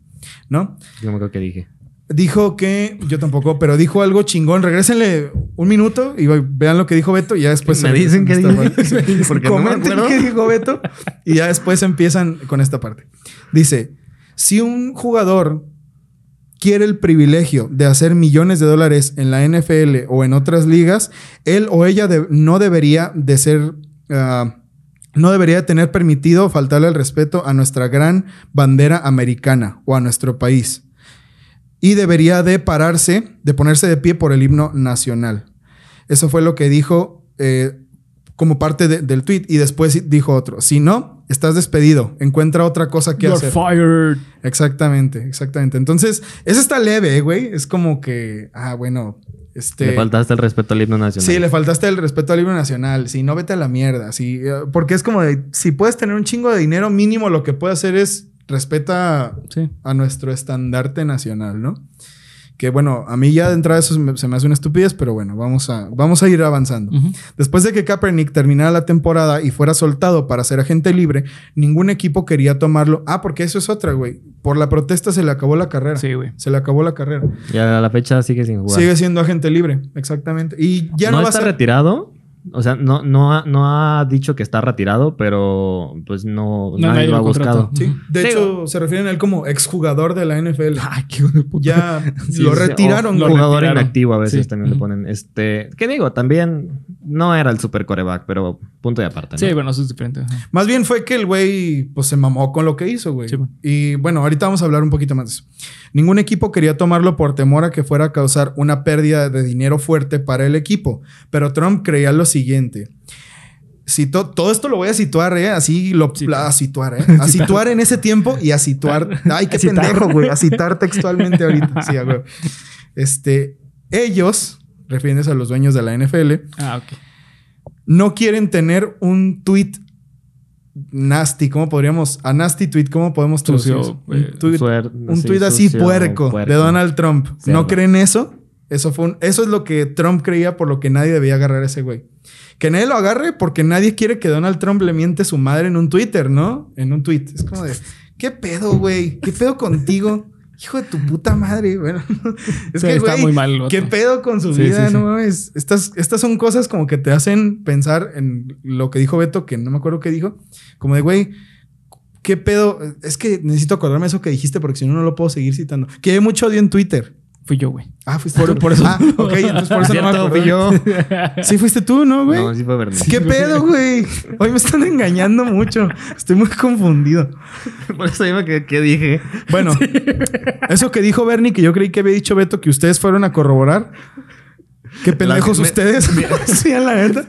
¿No? Yo me acuerdo que dije. Dijo que, yo tampoco, pero dijo algo chingón. Regrésenle un minuto y vean lo que dijo Beto y ya después... Me dicen que *laughs* dicen, porque no me Comenten acuerdo. qué dijo Beto y ya después empiezan con esta parte. Dice, si un jugador quiere el privilegio de hacer millones de dólares en la NFL o en otras ligas, él o ella de- no debería de ser... ah, no debería tener permitido faltarle el respeto a nuestra gran bandera americana o a nuestro país. Y debería de pararse, de ponerse de pie por el himno nacional. Eso fue lo que dijo eh, como parte de- del tweet. Y después dijo otro. Si no, estás despedido. Encuentra otra cosa que You're hacer. fired. Exactamente, exactamente. Entonces, eso está leve, eh, güey. Es como que, ah, bueno, este... Le faltaste el respeto al himno nacional. Sí, le faltaste el respeto al libro nacional. Si no, vete a la mierda. Sí, eh, porque es como de, si puedes tener un chingo de dinero, mínimo lo que puedes hacer es respeta Sí. a nuestro estandarte nacional, ¿no? Que bueno, a mí ya de entrada eso se me, se me hace una estupidez, pero bueno, vamos a, vamos a ir avanzando. Después de que Kaepernick terminara la temporada y fuera soltado para ser agente libre, ningún equipo quería tomarlo. Ah, porque eso es otra, güey. Por la protesta se le acabó la carrera. Sí, güey. Se le acabó la carrera. Y a la fecha sigue sin jugar. Sigue siendo agente libre, exactamente. Y ya no, no, va a está ser... retirado. O sea, no, no, ha, no ha dicho que está retirado, pero pues no, No, nadie nadie lo ha lo buscado. Sí, de Sí, hecho, se refieren a él como exjugador de la NFL. Ay, qué puta. Ya *laughs* Sí, lo sí, retiraron, o güey. jugador retiraron. inactivo a veces Sí. también le ponen. Este, ¿qué digo? También no era el super coreback, pero punto de aparte. ¿no? Sí, bueno, eso es diferente. ajá. Más bien fue que el güey pues se mamó con lo que hizo, güey. Sí, bueno. Y bueno, ahorita vamos a hablar un poquito más de eso. Ningún equipo quería tomarlo por temor a que fuera a causar una pérdida de dinero fuerte para el equipo, pero Trump creía lo siguiente. Cito- todo esto lo voy a situar, ¿eh? Así lo a situar, ¿eh? *laughs* A situar en ese tiempo y a situar. *laughs* Ay, qué pendejo, güey. A citar *laughs* textualmente ahorita. Sí, huevo. Este, ellos, refiriéndose a los dueños de la NFL, Ah, ok. no quieren tener un tweet nasty. ¿Cómo podríamos? A nasty tweet, ¿cómo podemos traducir Sucio, eh, Un tweet, Suer- un sí, tweet así sucio, puerco, puerco. de Donald Trump. ¿No creen eso? Eso, fue un- eso es lo que Trump creía por lo que nadie debía agarrar a ese güey. Que nadie lo agarre porque nadie quiere que Donald Trump le miente su madre en un Twitter, ¿no? En un tweet. Es como de, ¿qué pedo, güey? ¿Qué pedo contigo? Hijo de tu puta madre. Bueno, *laughs* es Sí, que, está güey, muy mal. ¿Qué pedo con su Sí, vida? sí, no mames. Estas, estas son cosas como que te hacen pensar en lo que dijo Beto, que no me acuerdo qué dijo. Como de, güey, ¿qué pedo? Es que necesito acordarme eso que dijiste porque si no, no lo puedo seguir citando. Que hay mucho odio en Twitter. Fui yo, güey. Ah, fuiste Por- tú. por eso. Ah, ok, entonces por *laughs* eso no me acordé. fui *laughs* yo. Sí fuiste tú, ¿no, güey? No, sí fue Bernie. ¿Qué pedo, güey? Hoy me están engañando mucho. Estoy muy confundido. *laughs* Por eso dime que, que dije. Bueno, eso que dijo Bernie, que yo creí que había dicho Beto, que ustedes fueron a corroborar. Qué pendejos me- ustedes. sí, a la neta.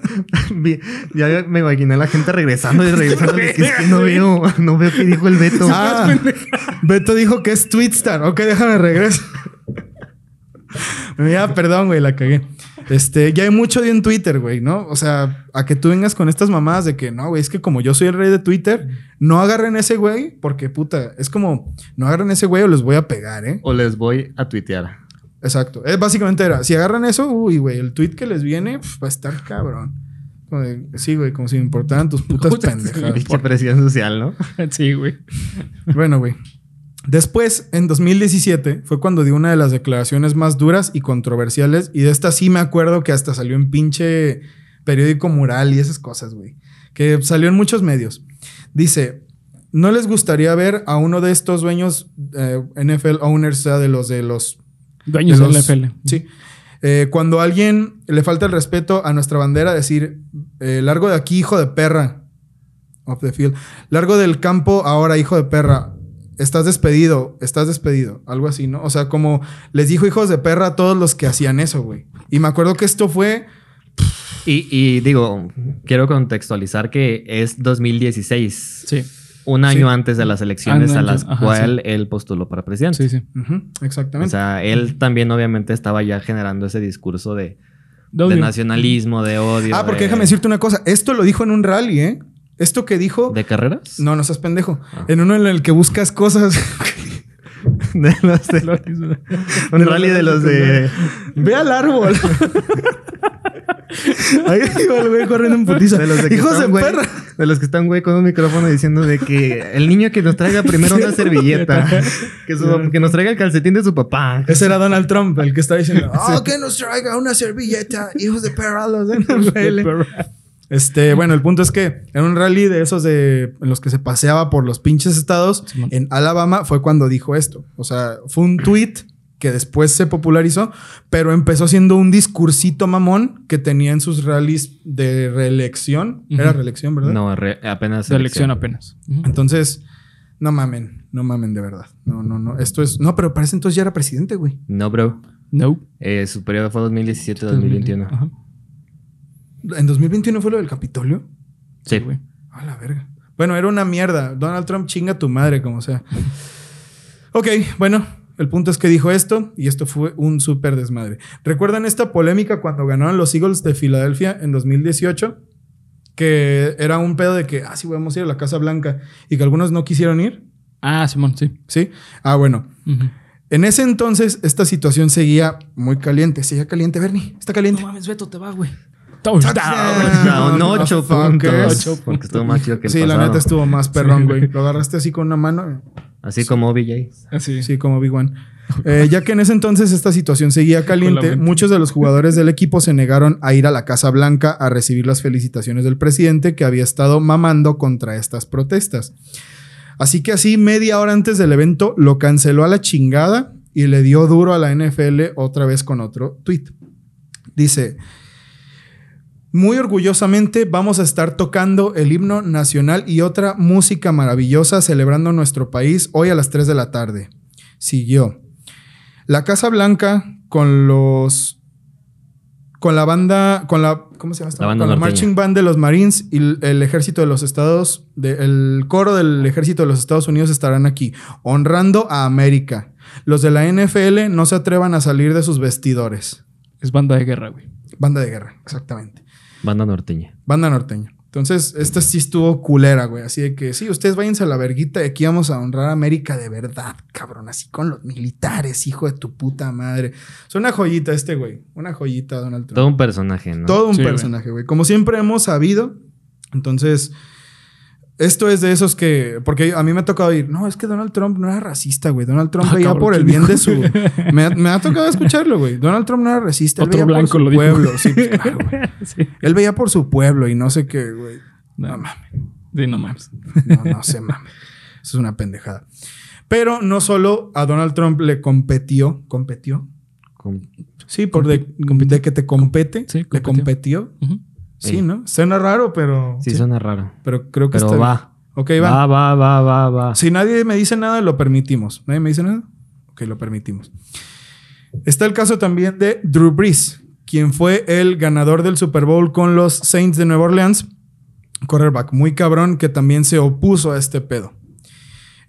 Vi- Ya me imaginé a la gente regresando y regresando. es que no veo, no veo qué dijo el Beto. Ah, Beto dijo que es Twitstar. Ok, déjame regreso. *laughs* ya, perdón, güey, la cagué. Este, ya hay mucho odio en Twitter, güey, ¿no? O sea, a que tú vengas con estas mamadas de que no, güey, es que como yo soy el rey de Twitter, no agarren ese güey, porque puta, es como, no agarren ese güey o les voy a pegar, ¿eh? O les voy a tuitear. Exacto. Es básicamente era, si agarran eso, uy, güey, el tweet que les viene pf, va a estar cabrón. De- sí, güey, como si me importaran tus putas *laughs* pendejadas. Pinche presión social, ¿no? *laughs* sí, güey. Bueno, güey. Después, en 2017, fue cuando dio una de las declaraciones más duras y controversiales. Y de esta sí me acuerdo que hasta salió en pinche periódico mural y esas cosas, güey. Que salió en muchos medios. Dice, ¿no les gustaría ver a uno de estos dueños eh, NFL owners, o sea, de los de los... Dueños de los- NFL. Sí. Eh, cuando a alguien le falta el respeto a nuestra bandera, decir, eh, largo de aquí, hijo de perra. Off the field. Largo del campo, ahora, hijo de perra. Estás despedido, estás despedido. Algo así, ¿no? O sea, como les dijo hijos de perra a todos los que hacían eso, güey. Y me acuerdo que esto fue. Y, y digo, quiero contextualizar que es 2016. Sí. Un año Sí. antes de las elecciones a las ajá, cuales él postuló para presidente. Sí, sí. Ujú, O exactamente. sea, él también obviamente estaba ya generando ese discurso de, nacionalismo, de odio. ah, porque de- déjame decirte una cosa. Esto lo dijo en un rally, ¿eh? Esto que dijo. ¿De carreras? No, no seas pendejo. Ah. En uno en el que buscas cosas. *laughs* De los de- *laughs* un rally de los de... *laughs* Ve al árbol. Ahí iba el güey corriendo en putiza. De los de que Hijos de güey, perra. De los que están, güey, con un micrófono diciendo de que el niño que nos traiga primero una servilleta. que, su- que nos traiga el calcetín de su papá. Ese era Donald Trump, el que está diciendo, oh, que nos traiga una servilleta, hijos de perra, los de NFL". Este, bueno, el punto es que en un rally de esos de en los que se paseaba por los pinches estados en Alabama fue cuando dijo esto. O sea, fue un tweet que después se popularizó, pero empezó siendo un discursito mamón que tenía en sus rallies de reelección. Era reelección, ¿verdad? No, re- apenas. De elección apenas. Entonces, no mamen, no mamen de verdad. No, no, no. Esto es. No, pero parece entonces ya era presidente, güey. No, bro. No. Eh, su periodo fue 2017-2021. Ajá. ¿En 2021 fue lo del Capitolio? Sí. güey. A la verga. Bueno, era una mierda. Donald Trump chinga tu madre, como sea. Ok, bueno, el punto es que dijo esto y esto fue un súper desmadre. ¿Recuerdan esta polémica cuando ganaron los Eagles de Filadelfia en 2018? Que era un pedo de que, ah, sí, vamos a ir a la Casa Blanca y que algunos no quisieron ir. Ah, Simón, sí. ¿Sí? Ah, bueno. En ese entonces, esta situación seguía muy caliente. Seguía caliente, Bernie. Está caliente. mames, Beto, te va, güey. Touchdown, No, ocho motherfuckers. puntos. Porque estuvo más chido que el Sí, la pasado. neta estuvo más perrón, güey. Lo agarraste así con una mano. Así como OBJ. Así. Sí, como Big One. Eh, ya que en ese entonces esta situación seguía caliente, muchos de los jugadores del equipo se negaron a ir a la Casa Blanca a recibir las felicitaciones del presidente que había estado mamando contra estas protestas. Así que así, media hora antes del evento, lo canceló a la chingada y le dio duro a la NFL otra vez con otro tweet. Dice, Muy orgullosamente vamos a estar tocando el himno nacional y otra música maravillosa celebrando nuestro país hoy a las 3 de la tarde. Siguió. La Casa Blanca con los con la banda, con la, ¿cómo se llama? esta? La banda con la marching band de los Marines y el, el ejército de los Estados, de- el coro del ejército de los Estados Unidos estarán aquí, honrando a América. Los de la NFL no se atrevan a salir de sus vestidores. Es banda de guerra, güey. Banda de guerra, exactamente. Banda norteña. Banda norteña. Entonces, esta sí estuvo culera, güey. Así de que, sí, ustedes váyanse a la verguita y aquí vamos a honrar a América de verdad, cabrón. Así con los militares, hijo de tu puta madre. Es una joyita este, güey. Una joyita, Donald Trump. Todo un personaje, ¿no? Todo un Sí, güey. personaje, güey. Como siempre hemos sabido. Entonces, esto es de esos que. Porque a mí me ha tocado ir. No, es que Donald Trump no era racista, güey. Donald Trump Ah, veía cabrón, por el ¿quién bien de dijo? su. Me, ha- me ha tocado escucharlo, güey. Donald Trump no era racista. Él Otro veía blanco por su lo dijo. pueblo. Sí, pues, *laughs* claro, güey. sí. Él veía por su pueblo y no sé qué, güey. No. No mames. Sí, no mames. No, no se mames. Eso es una pendejada. Pero no solo a Donald Trump le competió. ¿Competió? Sí, por de, de que te compete. Sí, le competió. competió. Ujú. Sí. ¿no? Suena raro, pero. Sí, suena raro. Pero creo que Pero está va. Ok, va. Va, va, va, va, va. Si nadie me dice nada, lo permitimos. ¿Nadie me dice nada? Ok, lo permitimos. Está el caso también de Drew Brees, quien fue el ganador del Super Bowl con los Saints de Nueva Orleans. Cornerback muy cabrón que también se opuso a este pedo.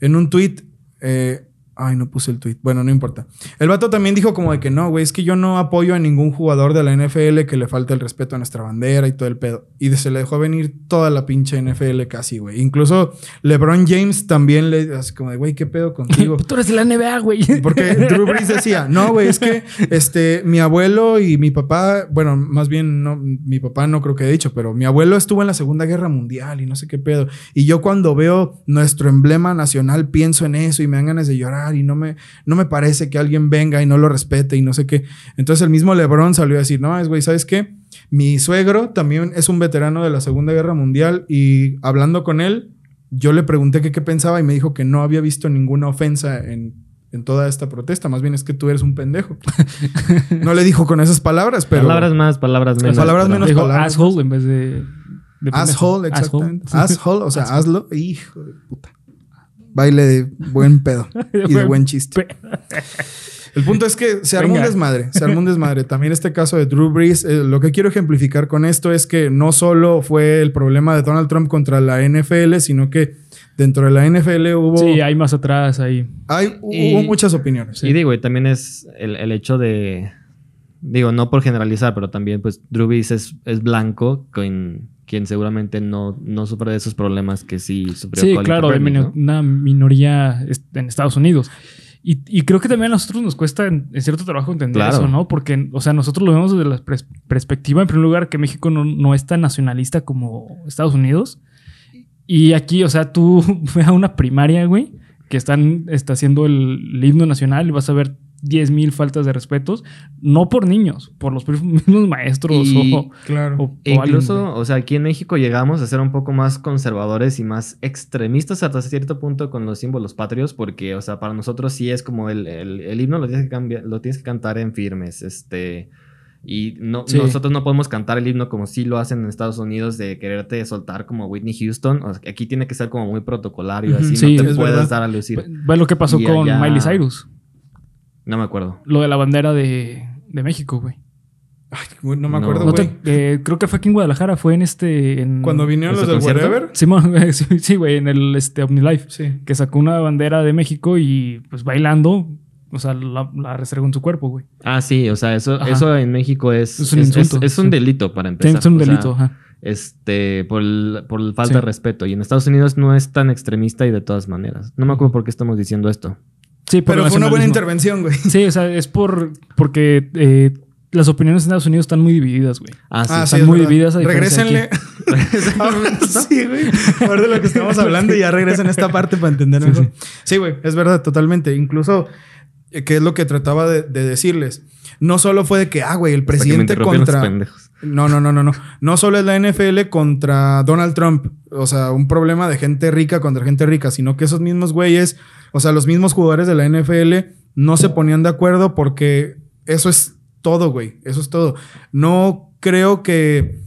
En un tweet. eh, ay, no puse el tweet. Bueno, no importa. El vato también dijo como de que no, güey, es que yo no apoyo a ningún jugador de la NFL que le falte el respeto a nuestra bandera y todo el pedo. Y se le dejó venir toda la pinche NFL casi, güey. Incluso LeBron James también le así como de, güey, ¿qué pedo contigo? *laughs* Tú eres de la NBA, güey. Porque Drew Brees *laughs* decía, no, güey, es que este, mi abuelo y mi papá, bueno, más bien no, mi papá no creo que he dicho, pero mi abuelo estuvo en la Segunda Guerra Mundial y no sé qué pedo. Y yo cuando veo nuestro emblema nacional pienso en eso y me dan ganas de llorar y no me, no me parece que alguien venga y no lo respete y no sé qué. Entonces el mismo LeBron salió a decir, no, es güey, ¿sabes qué? Mi suegro también es un veterano de la Segunda Guerra Mundial y hablando con él, yo le pregunté que qué pensaba y me dijo que no había visto ninguna ofensa en, en toda esta protesta. Más bien es que tú eres un pendejo. *laughs* no le dijo con esas palabras, pero... Palabras más, palabras menos. Palabras pero- menos. Dijo palabras. asshole en vez de. de. Asshole, exactamente. Asshole. Asshole, o sea, hazlo. Hijo de puta. Baile de buen pedo *laughs* y de buen chiste. El punto es que se armó un desmadre, se armó un *laughs* desmadre. También este caso de Drew Brees, eh, lo que quiero ejemplificar con esto es que no solo fue el problema de Donald Trump contra la NFL, sino que dentro de la NFL hubo, Sí, hay más atrás ahí. hay, Y- hubo muchas opiniones. Y digo, y también es el, el hecho de. Digo, no por generalizar, pero también, pues, Drew Brees es, es blanco, con quien seguramente no, no sufre de esos problemas que sí sufrió Sí, Colin claro, de Kaepernick, mino- ¿no? una minoría en Estados Unidos. Y, y creo que también a nosotros nos cuesta en, en cierto trabajo entender Claro. eso, ¿no? Porque, o sea, nosotros lo vemos desde la pres- perspectiva, en primer lugar, que México no, no es tan nacionalista como Estados Unidos. Y aquí, o sea, tú *laughs* ve a una primaria, güey, que están está haciendo el, el himno nacional y vas a ver 10.000 faltas de respetos, no por niños, por los mismos *laughs* maestros Y- o, Claro. o- o E alguien, incluso, o sea, aquí en México llegamos a ser un poco más conservadores y más extremistas hasta cierto punto con los símbolos patrios, porque, o sea, para nosotros sí es como el, el- el himno lo tienes que cambiar, lo tienes que cantar en firmes, este. Y no, Sí. nosotros no podemos cantar el himno como sí lo hacen en Estados Unidos de quererte soltar como Whitney Houston. O sea, aquí tiene que ser como muy protocolario, así Sí, no te es puedes verdad. dar a lucir. Ve lo que pasó Y con allá- Miley Cyrus. No me acuerdo. Lo de la bandera de, de México, güey. Ay, güey, no me acuerdo, No güey. te- eh, creo que fue aquí en Guadalajara, fue en este. En, Cuando vinieron ¿En los del concierto? Whatever. Simón, *laughs* sí, sí, güey, en el este, OmniLife. Sí. Que sacó una bandera de México y pues bailando, o sea, la, la restregó en su cuerpo, güey. Ah, sí, o sea, eso, Ajá. eso en México es, Es un insulto, es- es un sí. delito para Sí, empezar. Es un O sea, delito, ajá. este, por, el- por el falta Sí. de respeto. Y en Estados Unidos no es tan extremista y de todas maneras. No me acuerdo por qué estamos diciendo esto. Sí, por Pero fue una buena intervención, güey. Sí, o sea, es por porque eh, las opiniones en Estados Unidos están muy divididas, güey. Ah, sí. Ah, Están sí, es muy verdad. divididas a *laughs* Regrésenle. sí, güey. Ahora de lo que estamos *laughs* hablando y ya regresen a esta parte para entender Sí, mejor. Sí, güey, es verdad, totalmente. Incluso, eh, que es lo que trataba de, de decirles. No solo fue de que, ah, güey, el presidente contra. No, no, no, no, no. No solo es la NFL contra Donald Trump. O sea, un problema de gente rica contra gente rica, sino que esos mismos güeyes, o sea, los mismos jugadores de la NFL no se ponían de acuerdo porque eso es todo, güey. Eso es todo. No creo que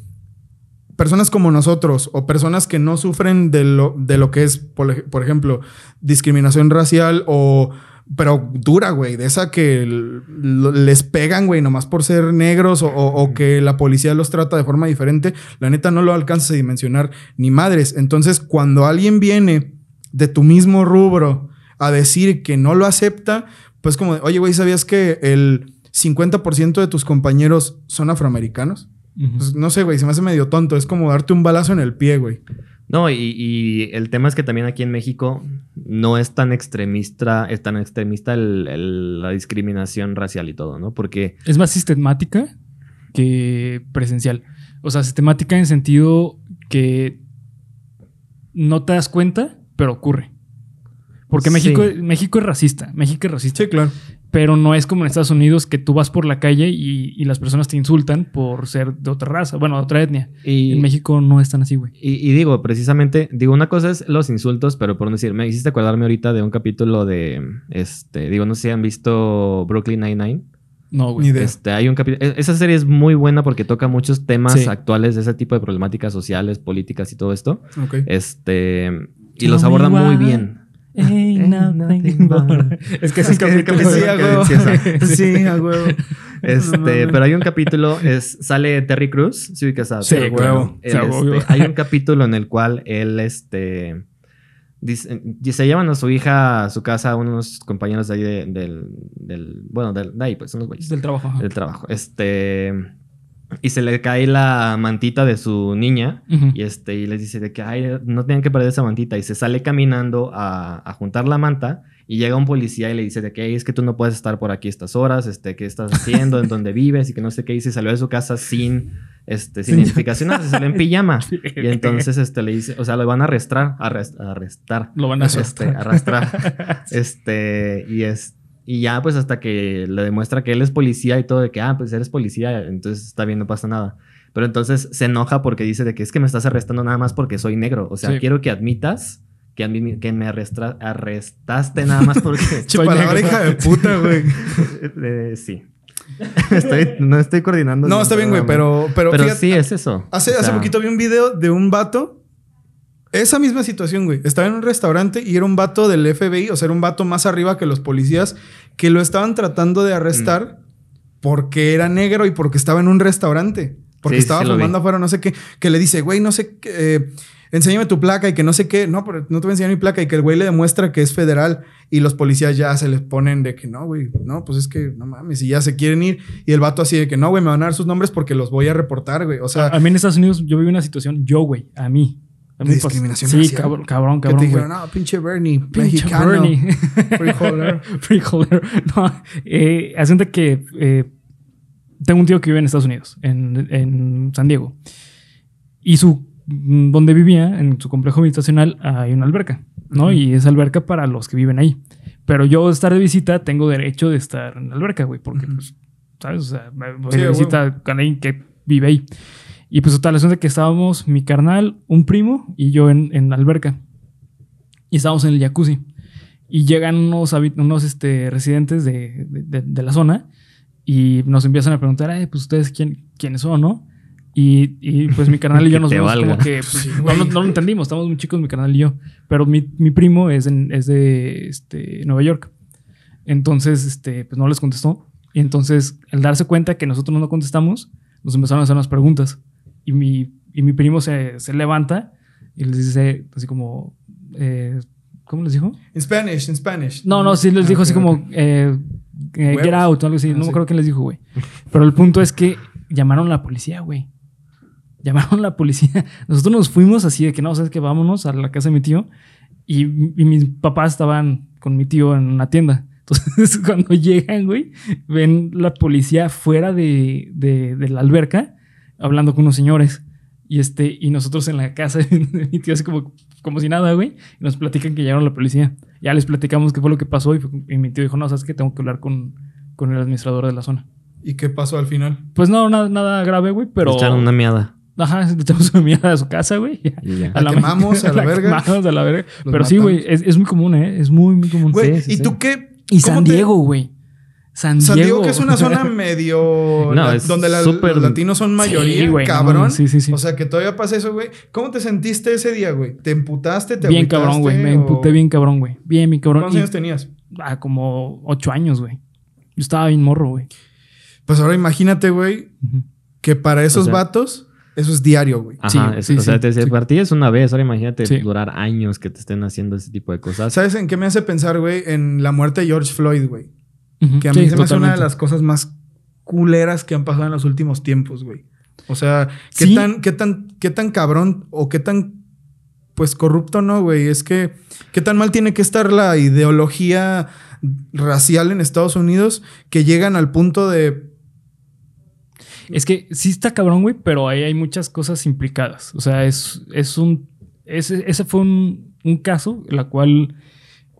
personas como nosotros o personas que no sufren de lo, de lo que es, por, ej- por ejemplo, discriminación racial o... Pero dura, güey, de esa que les pegan, güey, nomás por ser negros o, o- o que la policía los trata de forma diferente, la neta no lo alcanzas a dimensionar ni madres. Entonces, cuando alguien viene de tu mismo rubro a decir que no lo acepta, pues como, de, oye, güey, ¿sabías que el 50% de tus compañeros son afroamericanos? Pues, no sé, güey, se me hace medio tonto. Es como darte un balazo en el pie, güey. No, y, y el tema es que también aquí en México no es tan extremista, es tan extremista el- el- la discriminación racial y todo, ¿no? Porque Es más sistemática que presencial. O sea, sistemática en sentido que no te das cuenta, pero ocurre. Porque Sí. México, México es racista. México es racista. Sí, claro. Pero no es como en Estados Unidos que tú vas por la calle y, y las personas te insultan por ser de otra raza, bueno, de otra etnia. y, En México no es tan así, güey. y, y digo, precisamente, digo, una cosa es los insultos, pero por no decir, me hiciste acordarme ahorita de un capítulo de, este, digo, no sé si han visto Brooklyn Nine-Nine. No, Ni güey. idea. Este, hay un capítulo. e- Esa serie es muy buena porque toca muchos temas Sí. actuales de ese tipo de problemáticas sociales, políticas y todo esto. Ok. Este. Y los aborda muy why. bien. Ain't nothing but- *laughs* Es que ese Es que *laughs* Sí, a huevo. Sí. Sí, a huevo. Este, pero hay un capítulo, es, sale Terry Cruz, sí ubicas a Sí, huevo. Sí, este, obvio. hay un *laughs* capítulo en el cual él, este, dice- y se llevan a su hija a su casa unos compañeros de ahí de- del, del, bueno, del- de ahí, pues, unos güeyes Es del trabajo. del trabajo. Este, y se le cae la mantita de su niña y este, y les dice de que, ay, no tienen que perder esa mantita. Y se sale caminando a, a juntar la manta. Y llega un policía y le dice de que "Ey, es que tú no puedes estar por aquí estas horas, este, qué estás haciendo, en dónde vives y que no sé qué. Y se salió de su casa sin, este, sin *laughs* identificación, se salió en *laughs* pijama. Y entonces, este, le dice, o sea, lo van a arrestar, arrest- arrestar, Lo van a hacer. este, arrastrar. *laughs* este, y es, y ya, pues, hasta que le demuestra que él es policía y todo, de que, ah, pues eres policía, entonces está bien, no pasa nada. Pero entonces se enoja porque dice de que es que me estás arrestando nada más porque soy negro. O sea, Sí. quiero que admitas que, a mí- que me arrestra- arrestaste nada más porque... *laughs* Che, Soy palabra negro. hija de puta, güey. *laughs* Eh, sí. *laughs* Estoy- no estoy coordinando. No, está bien, güey, pero, pero, Pero fíjate, sí, es eso. Hace, O hace sea, poquito vi un video de un vato. Esa misma situación, güey. Estaba en un restaurante y era un vato del FBI, o sea, era un vato más arriba que los policías que lo estaban tratando de arrestar porque era negro y porque estaba en un restaurante. Porque Sí, estaba sí fumando afuera, no sé qué. Que le dice, güey, no sé qué. eh, enséñame tu placa y que no sé qué. No, pero no te voy a enseñar mi placa y que el güey le demuestra que es federal y los policías ya se les ponen de que no, güey, no, pues es que no mames, y ya se quieren ir. Y el vato así de que no, güey, me van a dar sus nombres porque los voy a reportar, güey. O sea, a mí en Estados Unidos yo viví una situación, yo, güey, a mí. A mí ¿De me pasó- discriminación Sí, racial? cabrón, cabrón, que cabrón. te güey. dijeron, no, pinche Bernie, *laughs* Pinche mexicano. Bernie. *laughs* Freeholder. Freeholder. *laughs* No, eh, cuenta que eh, tengo un tío que vive en Estados Unidos, en, en San Diego. Y su mm, donde vivía, en su complejo habitacional, hay una alberca, ¿no? Ujú. Y es alberca para los que viven ahí. Pero yo estar de visita tengo derecho de estar en la alberca, güey, porque, Ujú. pues, ¿sabes? O sea, voy Sí, de visita con alguien que vive ahí. Y pues total, es de que estábamos mi carnal, un primo y yo en, en la alberca. Y estábamos en el jacuzzi. Y llegan unos, unos este, residentes de, de- de- la zona y nos empiezan a preguntar, "Ay, pues ustedes quién, quiénes son, ¿no? Y, y, pues mi carnal y yo *laughs* nos vemos como valga. que pues, no, no- no lo entendimos, estamos muy chicos mi carnal y yo. Pero mi, mi primo es, en- es de este, Nueva York. Entonces, este, pues no les contestó. Y entonces, al darse cuenta que nosotros no contestamos, nos empezaron a hacer unas preguntas. Y mi, y mi primo se, se levanta y les dice así como, eh, ¿cómo les dijo? En Spanish, en Spanish. No, no, sí les Ah, dijo así ok. como eh, eh, get out o algo así. Ah, no me sí. acuerdo qué les dijo, güey. Pero el punto es que llamaron a la policía, güey. Llamaron a la policía. *laughs* Nosotros nos fuimos así de que no, sabes que vámonos a la casa de mi tío. Y, y mis papás estaban con mi tío en una tienda. *laughs* Entonces, cuando llegan, güey, ven la policía fuera de, de- de la alberca hablando con unos señores. Y, este, y nosotros en la casa *laughs* de mi tío, así como, como si nada, güey. Y nos platican que llegaron la policía. Ya les platicamos qué fue lo que pasó. Y, fue- y mi tío dijo, no, sabes que tengo que hablar con, con el administrador de la zona. ¿Y qué pasó al final? Pues no, nada, nada grave, güey, pero. Echaron una miada. Ajá, *laughs* le echamos una mierda a su casa, güey. Y ya. La quemamos a *laughs* la verga. quemamos a la verga. Los Pero sí, matamos. güey, es, es muy común, ¿eh? Es muy, muy común. Güey, sí, ¿y sí. tú qué? Y San te- Diego, güey. San San Diego. Diego, que es una zona *laughs* medio. No, la- es donde la- súper- los latinos son mayoría, Sí, güey, no, cabrón. sí, sí, sí. O sea, que todavía pasa eso, güey. ¿Cómo te sentiste ese día, güey? ¿Te emputaste? ¿Te Bien cabrón, güey. Me o- emputé bien cabrón, güey. Bien, mi cabrón. ¿Cuántos Y- años tenías? ah, como ocho años, güey. Yo estaba bien morro, güey. Pues ahora imagínate, güey, que para esos O sea- vatos, eso es diario, güey. Ajá, Sí, es- sí, o sea, te sí. para ti es una vez, ahora imagínate Sí. durar años que te estén haciendo ese tipo de cosas. ¿Sabes en qué me hace pensar, güey? En la muerte de George Floyd, güey. Que a Sí, mí se me hace una de las cosas más culeras que han pasado en los últimos tiempos, güey. O sea, ¿qué Sí. tan, qué tan, qué tan cabrón o qué tan, pues corrupto no, güey? Es que, ¿qué tan mal tiene que estar la ideología racial en Estados Unidos que llegan al punto de Es que sí está cabrón, güey, pero ahí hay muchas cosas implicadas. O sea, es, es un. Ese, ese fue un, un caso en la cual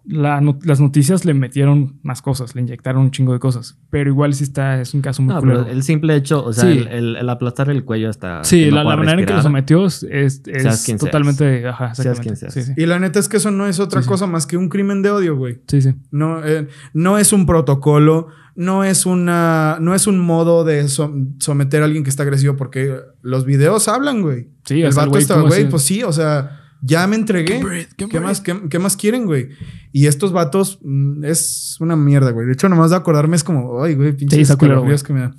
la no- las noticias le metieron más cosas, le inyectaron un chingo de cosas. Pero igual sí está, es un caso muy No, pero el simple hecho, o sea, Sí. el, el- el aplastar el cuello hasta. Sí, no la, manera en que lo sometió es, es- es Seas quien seas. totalmente. Ajá, Seas exactamente. quien seas. Sí, sí. Y la neta es que eso no es otra Sí, sí. cosa más que un crimen de odio, güey. Sí, sí. No, eh, no es un protocolo, no es una, no es un modo de som- someter a alguien que está agresivo, porque los videos hablan, güey. Sí, el vato cómo güey, pues sí, o sea, ya me entregué. ¿Qué más, qué, qué más quieren, güey? Y estos vatos mm, es una mierda, güey. De hecho, nomás de acordarme es como, ay, güey, pinches Sí, culero, escalofríos que me da.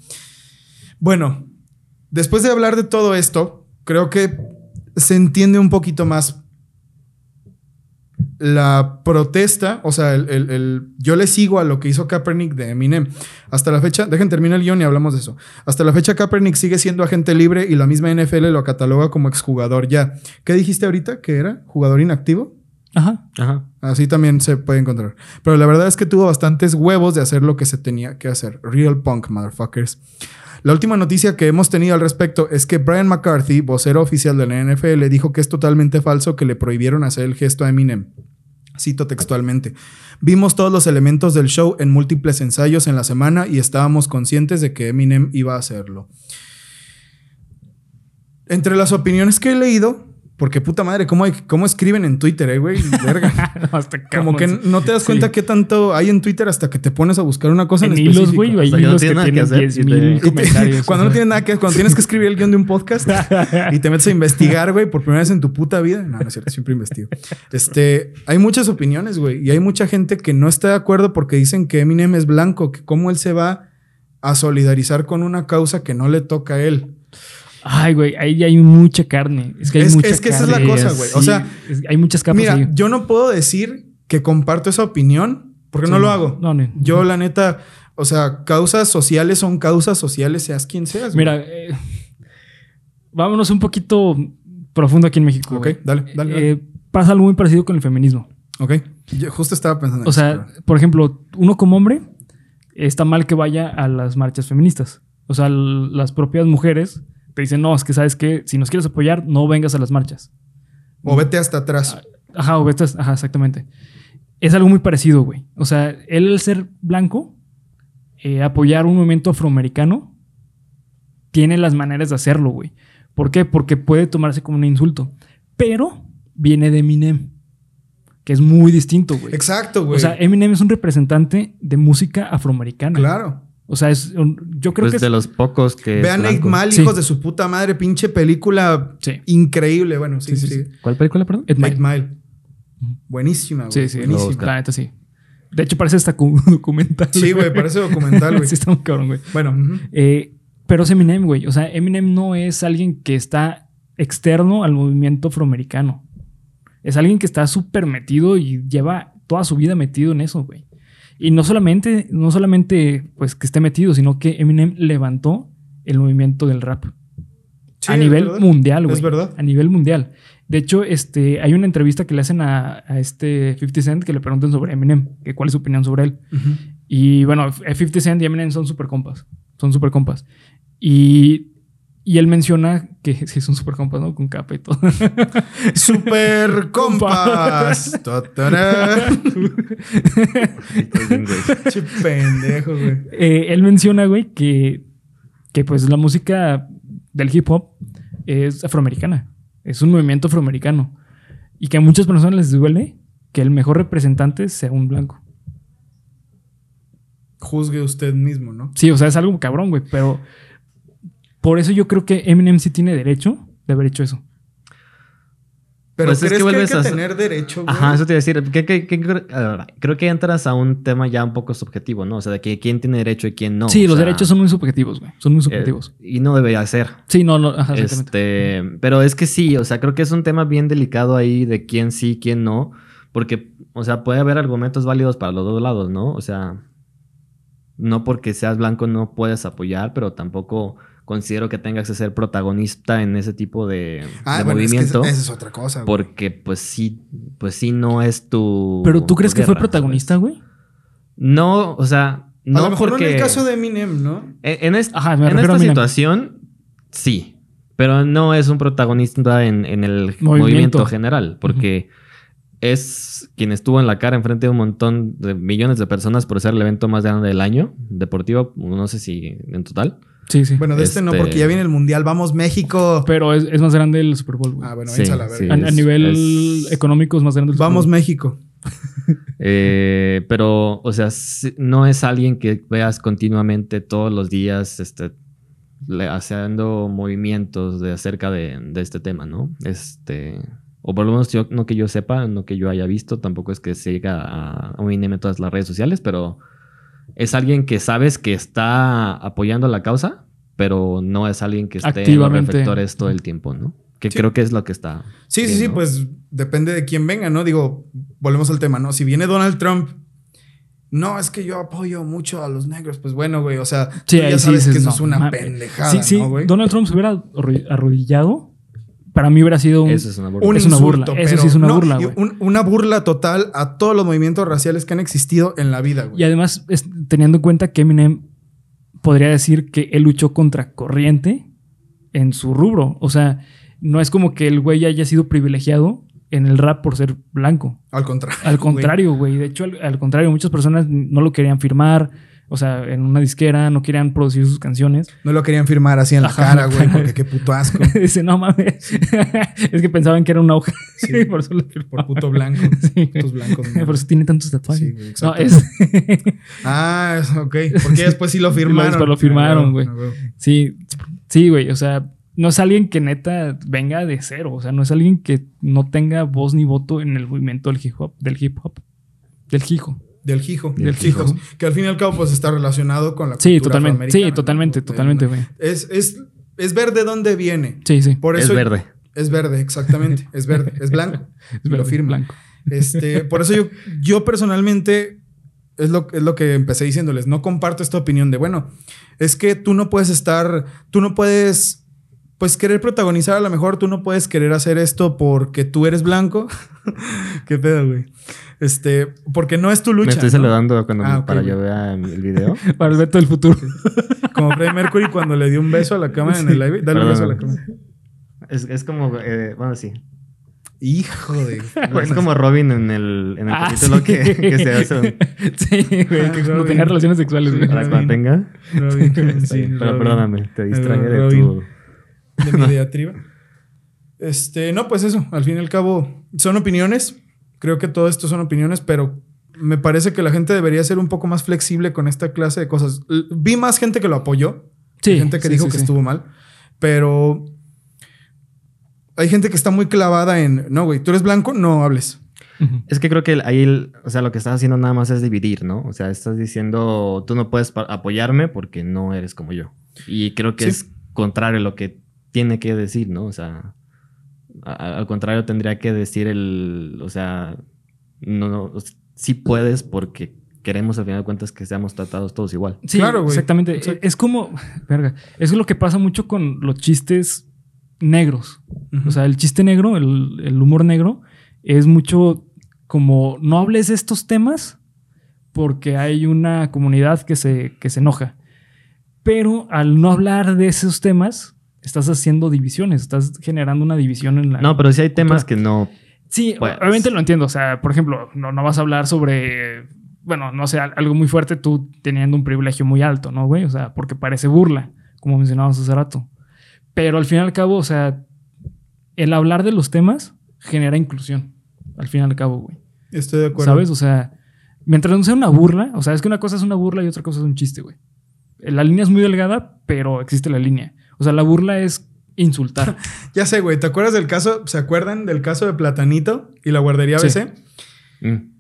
Bueno, después de hablar de todo esto, creo que se entiende un poquito más la protesta, o sea, el, el- el- yo le sigo a lo que hizo Kaepernick de Eminem. Hasta la fecha, dejen terminar el guion y hablamos de eso. Hasta la fecha Kaepernick sigue siendo agente libre y la misma NFL lo cataloga como exjugador ya. ¿Qué dijiste ahorita? ¿Que era? ¿Jugador inactivo? Ajá. Ajá. Así también se puede encontrar. Pero la verdad es que tuvo bastantes huevos de hacer lo que se tenía que hacer. Real punk, motherfuckers. La última noticia que hemos tenido al respecto es que Brian McCarthy, vocero oficial de la NFL, dijo que es totalmente falso que le prohibieron hacer el gesto a Eminem. Cito textualmente. Vimos todos los elementos del show en múltiples ensayos en la semana y estábamos conscientes de que Eminem iba a hacerlo. Entre las opiniones que he leído, porque puta madre, ¿cómo, hay- cómo escriben en Twitter, eh, güey? *laughs* Verga. Hasta Como que no te das Sí. cuenta qué tanto hay en Twitter hasta que te pones a buscar una cosa en, En hilos, güey, hay O sea, que no hilos que tiene nada que tienen hacer 10 y te- mil Y te- comentarios. *laughs* cuando no tienes nada que cuando tienes que escribir el guion de un podcast y te metes a investigar, güey, por primera vez en tu puta vida. No, no es cierto, siempre investigo. Este, hay muchas opiniones, güey, y hay mucha gente que no está de acuerdo porque dicen que Eminem es blanco, que cómo él se va a solidarizar con una causa que no le toca a él. Ay, güey, ahí hay mucha carne. Es que hay Es- mucha es que esa es la cosa, güey. O sea, es- hay muchas capas Mira, ahí. yo no puedo decir que comparto esa opinión porque no lo hago. No, no. Yo, la neta, o sea, causas sociales son causas sociales, seas quien seas. Mira, eh, vámonos un poquito profundo aquí en México. Ok, dale, dale, dale. Eh, pasa algo muy parecido con el feminismo. Ok. Yo justo estaba pensando en O eso, sea, pero- por ejemplo, uno como hombre está mal que vaya a las marchas feministas. O sea, las propias mujeres te dicen, no, es que sabes que si nos quieres apoyar, no vengas a las marchas. o vete hasta atrás. Ajá, o vete- ajá, exactamente. Es algo muy parecido, güey. O sea, él al ser blanco, eh, apoyar un movimiento afroamericano, tiene las maneras de hacerlo, güey. ¿Por qué? Porque puede tomarse como un insulto. Pero viene de Eminem, que es muy distinto, güey. Exacto, güey. O sea, Eminem es un representante de música afroamericana. claro. O sea, es un- yo creo Pues que es- de los pocos que. Vean Eight Sí. hijos de su puta madre, pinche película Sí. increíble. Bueno, sí, Sí, sí. ¿Cuál película, perdón? Eight Mile. Mile. Buenísima, güey. Sí, sí, Buenísima. la neta sí. De hecho, parece hasta cu- *laughs* documental. Sí, güey, parece documental, güey. *laughs* sí, está muy cabrón, güey. Bueno. Eh, pero es Eminem, güey. O sea, Eminem no es alguien que está externo al movimiento afroamericano. Es alguien que está súper metido y lleva toda su vida metido en eso, güey. Y no solamente, no solamente pues que esté metido, sino que Eminem levantó el movimiento del rap. Sí, a nivel verdad. mundial, güey. Es verdad. A nivel mundial. De hecho, este, hay una entrevista que le hacen a, a este 50 Cent que le preguntan sobre Eminem, que cuál es su opinión sobre él. Y bueno, F- 50 Cent y Eminem son super compas. Son super compas. Y, y él menciona que sí son super compas, ¿no? Con capa y todo. *laughs* Super compas. *laughs* Che pendejo, güey. Eh, él menciona, güey, que, que pues la música del hip hop es afroamericana. Es un movimiento afroamericano. Y que a muchas personas les duele que el mejor representante sea un blanco. juzgue usted mismo, ¿no? Sí, o sea, es algo cabrón, güey. Pero por eso yo creo que Eminem sí tiene derecho de haber hecho eso. Pero Pues es ¿crees que que, hay vuelves que a- tener derecho, güey? Ajá, eso te iba a decir. ¿Qué- qué- qué- qué- creo que entras a un tema ya un poco subjetivo, ¿no? O sea, de que quién tiene derecho y quién no. sí, O los sea, derechos son muy subjetivos, güey. Son muy eh, subjetivos. y no debería ser. sí, no, no, ajá, exactamente. Este, pero es que sí, o sea, creo que es un tema bien delicado ahí de quién sí, quién no, porque, o sea, puede haber argumentos válidos para los dos lados, ¿no? O sea, no porque seas blanco no puedes apoyar, pero tampoco considero que tengas que ser protagonista en ese tipo de, Ah, de bueno, es que movimiento, esa es otra cosa, güey. porque pues sí, pues sí no es tu Pero tú crees que fue protagonista, güey? No, o sea, a no lo mejor porque no en el caso de Eminem, ¿no? en, en est- Ajá, me en refiero a esta situación, sí. Pero no es un protagonista en, en el Movimiento. movimiento, general, porque es quien estuvo en la cara enfrente de un montón de millones de personas por ser el evento más grande del año deportivo, no sé si en total. Sí, sí. Bueno, de este, no, Este- porque ya viene el Mundial. ¡Vamos, México! Pero es, es más grande el Super Bowl, güey. Ah, bueno, Sí, la sí. a, nivel es- económico es más grande el Super Vamos, Bowl. México. *laughs* Eh, pero, o sea, no es alguien que veas continuamente todos los días este, le- haciendo movimientos de acerca de, de este tema, ¿no? Este, o por lo menos yo, no que yo sepa, no que yo haya visto, tampoco es que siga a, a Eminem en todas las redes sociales, pero es alguien que sabes que está apoyando la causa, pero no es alguien que esté en los reflectores todo el tiempo, ¿no? Que Sí. creo que es lo que está. Sí, sí, bien, sí, ¿no? pues depende de quién venga, ¿no? Digo, volvemos al tema, ¿no? Si viene Donald Trump, no, es que yo apoyo mucho a los negros, pues bueno, güey, o sea, Sí, tú ya sí sabes dices, que eso no, es una pendejada, Sí, sí. ¿no, güey? Donald Trump se hubiera arro- arrodillado. Para mí hubiera sido un. Eso es una burla. Un Es una insulto, burla, eso sí es una no, burla, y güey. un- una burla total a todos los movimientos raciales que han existido en la vida, güey. Y además, es- teniendo en cuenta que Eminem podría decir que él luchó contra corriente en su rubro. O sea, no es como que el güey haya sido privilegiado en el rap por ser blanco. Al contrario. Al güey. contrario, güey. De hecho, al, al contrario, muchas personas no lo querían firmar. O sea, en una disquera no querían producir sus canciones. No lo querían firmar así en la Ajá. cara, güey, porque *laughs* qué puto asco. *laughs* Dice, no mames. *laughs* es que pensaban que era una hoja. Sí. por eso lo Por puto blanco. Sí. Putos blancos. ¿no? Por eso tiene tantos tatuajes. Sí, güey, no, exacto. es. Ah, ok. Porque después sí lo firmaron. Después lo firmaron, güey. Sí, sí, güey. O sea, no es alguien que neta venga de cero. O sea, no es alguien que no tenga voz ni voto en el movimiento del hip hop. Del hip hop. Del hijo. Del Hijo. Del Hijo. Hijo. Que al fin y al cabo, pues está relacionado con la Sí, cultura totalmente. Sí, ¿no? totalmente, De- totalmente. Es, es, es ver de dónde viene. Sí, sí. Por es verde. Es verde, exactamente. Es verde. Es blanco. *laughs* Es lo verde, firma. blanco. Este, por eso yo, yo personalmente es lo, es lo que empecé diciéndoles. No comparto esta opinión de, bueno, es que tú no puedes estar, tú no puedes, pues querer protagonizar a lo mejor, tú no puedes querer hacer esto porque tú eres blanco. *laughs* *laughs* Qué pedo, güey. Este, porque no es tu lucha. Me estoy ¿no? saludando cuando Ah, para güey. yo vea el video. *laughs* Para el Beto del futuro. *laughs* Como Freddie Mercury cuando le dio un beso a la cámara en el live. Dale un beso a la cámara. Es, es como, eh, bueno, sí. Hijo de. es como Robin en el, en el Ah, capítulo sí. que, que se hace un- sí, güey. Ah, que no Robin. tenía relaciones sexuales, güey. para cuando tenga. Robin, sí, Sí, pero Robin. perdóname, te distraje de tu. de mi diatriba. Este, no, pues eso, al fin y al cabo, son opiniones. Creo que todo esto son opiniones, pero me parece que la gente debería ser un poco más flexible con esta clase de cosas. Vi más gente que lo apoyó, Sí. gente que sí, dijo sí, que sí. estuvo mal, pero hay gente que está muy clavada en, no, güey, tú eres blanco, no hables. Es que creo que ahí, o sea, lo que estás haciendo nada más es dividir, ¿no? O sea, estás diciendo, tú no puedes apoyarme porque no eres como yo. Y creo que Sí. es contrario a lo que tiene que decir, ¿no? O sea, a- al contrario tendría que decir el, o sea, no, no, o sea, sí puedes porque queremos al final de cuentas que seamos tratados todos igual. Sí, Claro, güey. exactamente. Es como, *laughs* verga, eso es lo que pasa mucho con los chistes negros. O sea, el chiste negro, el, el humor negro, es mucho como no hables de estos temas porque hay una comunidad que se, que se enoja. Pero al no hablar de esos temas, estás haciendo divisiones, estás generando una división en la... No, pero sí hay temas que no. Sí, Pues- obviamente lo entiendo. O sea, por ejemplo, no, no vas a hablar sobre, bueno, no sé, al- algo muy fuerte tú teniendo un privilegio muy alto, ¿no, güey? O sea, porque parece burla, como mencionábamos hace rato. Pero al fin y al cabo, o sea, el hablar de los temas genera inclusión. Al fin y al cabo, güey. Estoy de acuerdo. ¿Sabes? O sea, Mientras no sea una burla, o sea, es que una cosa es una burla y otra cosa es un chiste, güey. La línea es muy delgada, pero existe la línea. O sea, la burla es insultar. *laughs* Ya sé, güey. ¿Te acuerdas del caso? ¿Se acuerdan del caso de Platanito y la guardería Sí. ABC? Mm.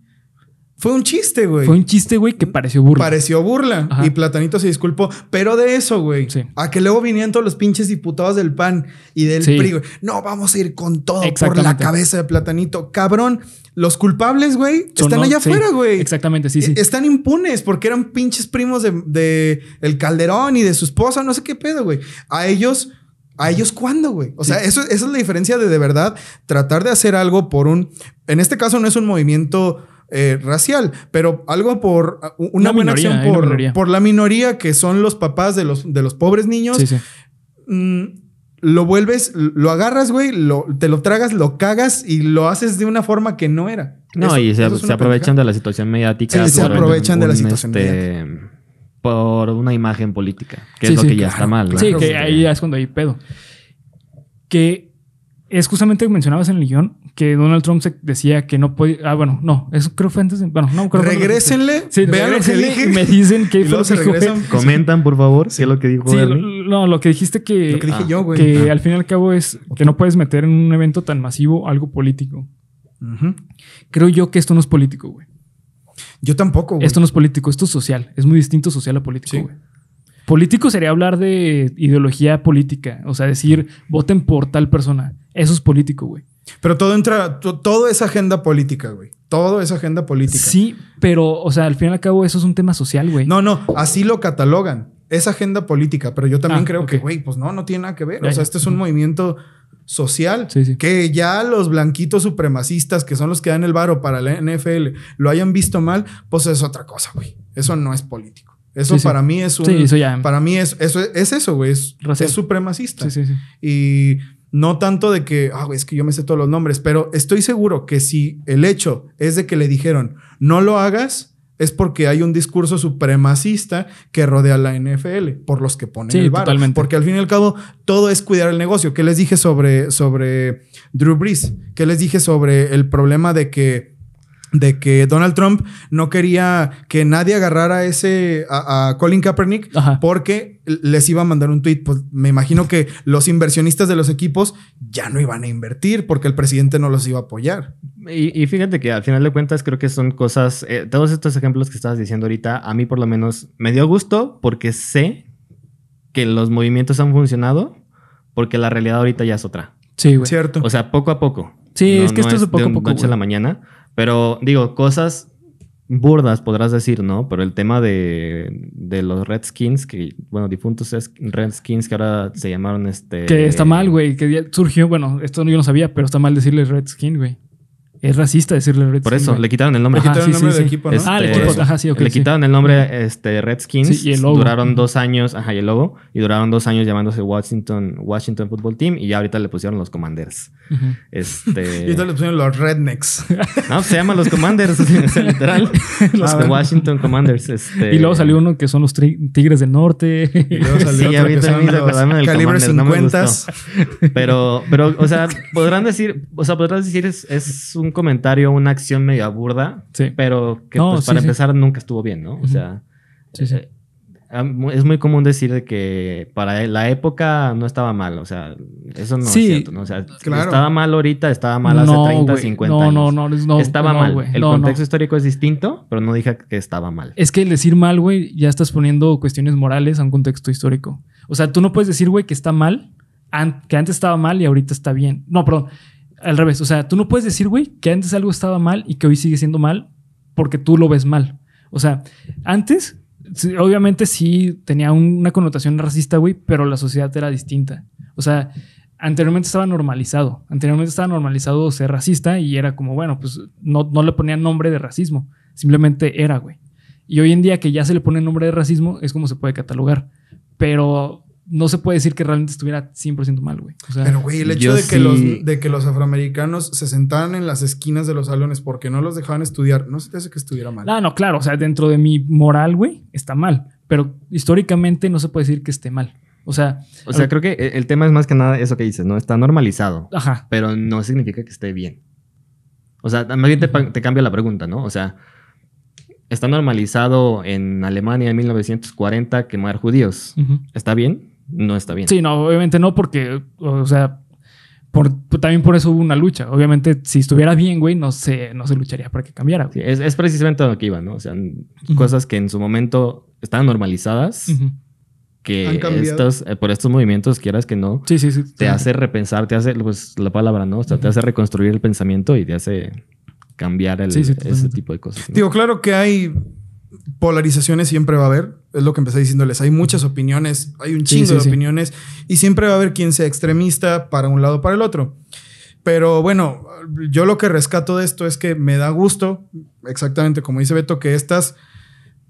Fue un chiste, güey. Fue un chiste, güey, que pareció burla. Pareció burla. Ajá. Y Platanito se disculpó. Pero de eso, güey. Sí. A que luego vinieron todos los pinches diputados del PAN y del Sí. PRI, güey. No, vamos a ir con todo por la cabeza de Platanito. Cabrón, los culpables, güey, están no- allá sí, afuera, güey. Exactamente, sí, sí. E- Están impunes porque eran pinches primos de, de el Calderón y de su esposa, no sé qué pedo, güey. A ellos, ¿a ellos cuándo, güey? O sea, eso, esa es la diferencia de de verdad tratar de hacer algo por un. En este caso no es un movimiento eh, racial, pero algo por uh, una, Una buena minoría, acción una por, la minoría que son los papás de los, de los pobres niños. Sí, sí. Mm, lo vuelves, lo agarras, güey, lo, te lo tragas, lo cagas y lo haces de una forma que no era. No, Eso- y se, aprovechan de la situación mediática. Sí, se por aprovechan de la situación este, Por una imagen política, que Sí, es lo sí, que ya está mal. ¿no? Sí, que ahí ya es cuando hay pedo. Que es justamente que mencionabas en el guion que Donald Trump se decía que no podía. Ah, bueno, no, eso creo que fue antes. de- bueno, no, creo que- Regrésenle, Sí, vean lo que regrésenle dije. y me dicen qué *laughs* Y fue lo se que dijo. regresan. Comentan, por favor, qué es lo que dijo Sí, lo- no, lo que dijiste que, Lo que dije Ah, yo, güey. que al fin y al cabo es que no puedes meter en un evento tan masivo algo político. Creo yo que esto no es político, güey. Yo tampoco, güey. Esto no es político, esto es social. Es muy distinto social a político, Sí. güey. Político sería hablar de ideología política, o sea, decir voten por tal persona. Eso es político, güey. Pero todo entra, to- todo es agenda política, güey. Todo es agenda política. Sí, pero, o sea, al fin y al cabo, eso es un tema social, güey. No, no, así lo catalogan. Es agenda política, pero yo también Ah, creo que, güey, pues no, no tiene nada que ver. O sea, este es un movimiento social Sí, sí. que ya los blanquitos supremacistas, que son los que dan el varo para la NFL, lo hayan visto mal, pues es otra cosa, güey. Eso no es político. Eso Sí, para mí es un. Sí, eso ya. Para mí es eso, es eso, güey. Es, es supremacista. Sí, sí, sí. Y no tanto de que, ah, es que yo me sé todos los nombres, pero estoy seguro que si el hecho es de que le dijeron no lo hagas, es porque hay un discurso supremacista que rodea la NFL, por los que ponen Sí, el varo. totalmente. Porque al fin y al cabo, todo es cuidar el negocio. ¿Qué les dije sobre, sobre Drew Brees? ¿Qué les dije sobre el problema de que de que Donald Trump no quería que nadie agarrara ese a, a Colin Kaepernick Ajá. porque les iba a mandar un tweet. Pues me imagino que los inversionistas de los equipos ya no iban a invertir porque el presidente no los iba a apoyar. Y, y fíjate que al final de cuentas creo que son cosas, eh, todos estos ejemplos que estabas diciendo ahorita, a mí por lo menos me dio gusto porque sé que los movimientos han funcionado porque la realidad ahorita ya es otra. Sí, güey. ¿Cierto? O sea, poco a poco. Sí, es que esto es de poco a un poco, noche a la mañana. Pero digo, cosas burdas podrás decir, ¿no? Pero el tema de, de los Redskins, que, bueno, difuntos Redskins que ahora se llamaron este... Que está mal, güey. Que surgió, bueno, esto yo no sabía, pero está mal decirle Redskin, güey. Es racista decirle Redskin. Por eso, güey. le quitaron el Le nombre. Ajá, quitaron el nombre sí, del sí. equipo, ¿no? Ah, el Este, equipo, ajá, sí, le sí. quitaron el nombre este, Redskins. Sí, y el logo. Duraron dos años, ajá, y el logo. Y duraron dos años llamándose Washington, Washington Football Team. Y ya ahorita le pusieron los Commanders. Ujú. *laughs* Y Este. entonces le pusieron los rednecks. *laughs* no, se llaman los Commanders, *laughs* o sea, literal. los. Washington Commanders. Este... Y luego salió uno que son los Tigres del Norte. Y luego salió Sí, otro ahorita que son los calibre Commander, no me 50. gustó. Pero, pero, o sea, podrán decir, o sea, podrás decir es, es un comentario, una acción medio burda, sí. pero que No, pues, sí, para sí. empezar nunca estuvo bien, ¿no? O sea, Sí, sí. eh, es muy común decir de que para la época no estaba mal, o sea, eso no Sí, es cierto, ¿no? O sea, claro. estaba mal ahorita, estaba mal hace No, 30, güey. 50 no, años. No, no, no, estaba no, mal. güey. El No, no. contexto histórico es distinto, pero no dije que estaba mal. Es que el decir mal, güey, ya estás poniendo cuestiones morales a un contexto histórico. O sea, tú no puedes decir, güey, que está mal, an- que antes estaba mal y ahorita está bien. No, perdón, al revés. O sea, tú no puedes decir, güey, que antes algo estaba mal y que hoy sigue siendo mal porque tú lo ves mal. O sea, antes, obviamente sí tenía un- una connotación racista, güey, pero la sociedad era distinta. O sea, anteriormente estaba normalizado. Anteriormente estaba normalizado ser racista y era como, bueno, pues no, no le ponían nombre de racismo. Simplemente era, güey. Y hoy en día que ya se le pone nombre de racismo, es como se puede catalogar. Pero no se puede decir que realmente estuviera 100% mal, güey. O sea, Pero, güey, el hecho de que, sí- los, de que los afroamericanos se sentaran en las esquinas de los salones porque no los dejaban estudiar, no se te hace que estuviera mal. ah, no, claro. O sea, dentro de mi moral, güey, está mal. Pero históricamente no se puede decir que esté mal. O sea, O sea, creo que el el tema es más que nada eso que dices, ¿no? Está normalizado. ajá. pero no significa que esté bien. O sea, más bien te, cambia la pregunta, ¿no? O sea, está normalizado en Alemania en 1940 quemar judíos. ¿Está bien? No está bien. Sí, no, obviamente no, porque, o sea, por, también por eso hubo una lucha. Obviamente, si estuviera bien, güey, no se, no se lucharía para que cambiara. Sí, es, es precisamente a lo que iba, ¿no? O sea, cosas que en su momento estaban normalizadas, que Han cambiado. estos, eh, por estos movimientos, quieras que no, Sí, sí, sí. te hace repensar, te hace, pues la palabra, ¿no? O sea, te hace reconstruir el pensamiento y te hace cambiar el- Sí, sí, ese tipo de cosas. ¿no? Digo, claro que hay polarizaciones, siempre va a haber. Es lo que empecé diciéndoles. Hay muchas opiniones, hay un chingo sí, de sí. opiniones y siempre va a haber quien sea extremista para un lado o para el otro. Pero bueno, yo lo que rescato de esto es que me da gusto, exactamente como dice Beto, que estas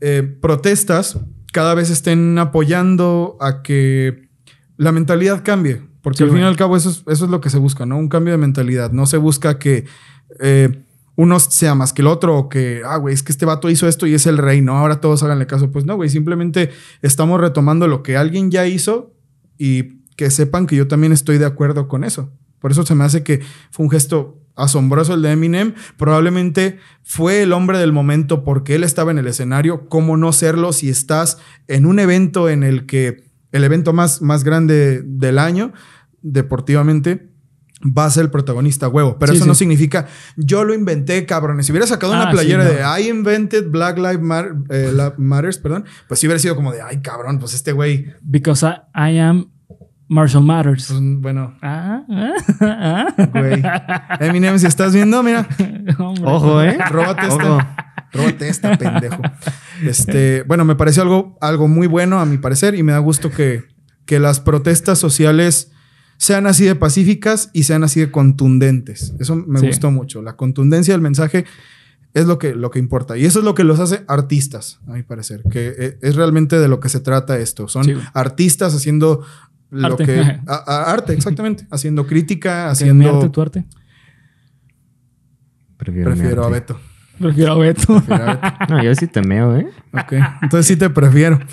eh, protestas cada vez estén apoyando a que la mentalidad cambie. Porque al fin y al cabo eso es, eso es lo que se busca, ¿no? Un cambio de mentalidad. No se busca que eh, uno sea más que el otro o que, ah, güey, es que este vato hizo esto y es el rey, ¿no? Ahora todos háganle caso. Pues no, güey, simplemente estamos retomando lo que alguien ya hizo y que sepan que yo también estoy de acuerdo con eso. Por eso se me hace que fue un gesto asombroso el de Eminem. Probablemente fue el hombre del momento porque él estaba en el escenario. ¿Cómo no serlo si estás en un evento en el que el evento más, más grande del año, deportivamente, va a ser el protagonista huevo? Pero Sí, eso sí. no significa yo lo inventé, cabrones. Si hubiera sacado una Ah, playera sí, de I invented Black Lives Matter, eh, la- Matters, perdón, pues sí hubiera sido como de ay, cabrón, pues este güey, Because I, I am Marshall Matters. pues, bueno, Ah, ah, ah. güey. Eminem, si estás viendo, mira, *laughs* Hombre. Ojo, ¿eh? Róbate Ojo. esta. Róbate esta, pendejo. Este, bueno, me pareció algo, algo muy bueno a mi parecer y me da gusto que, que las protestas sociales sean así de pacíficas y sean así de contundentes. Eso me Sí. gustó mucho. La contundencia del mensaje es lo que, lo que importa. Y eso es lo que los hace artistas, a mi parecer. Que e- es realmente de lo que se trata esto. Son Sí, artistas haciendo lo Arte. que... *laughs* a- a- arte, exactamente. haciendo crítica, ¿Mi haciendo... arte, tu arte? Prefiero, a arte. Beto. Prefiero a Beto. Prefiero a Beto. *laughs* No, yo sí te meo, ¿eh? Ok, entonces sí te prefiero. *laughs*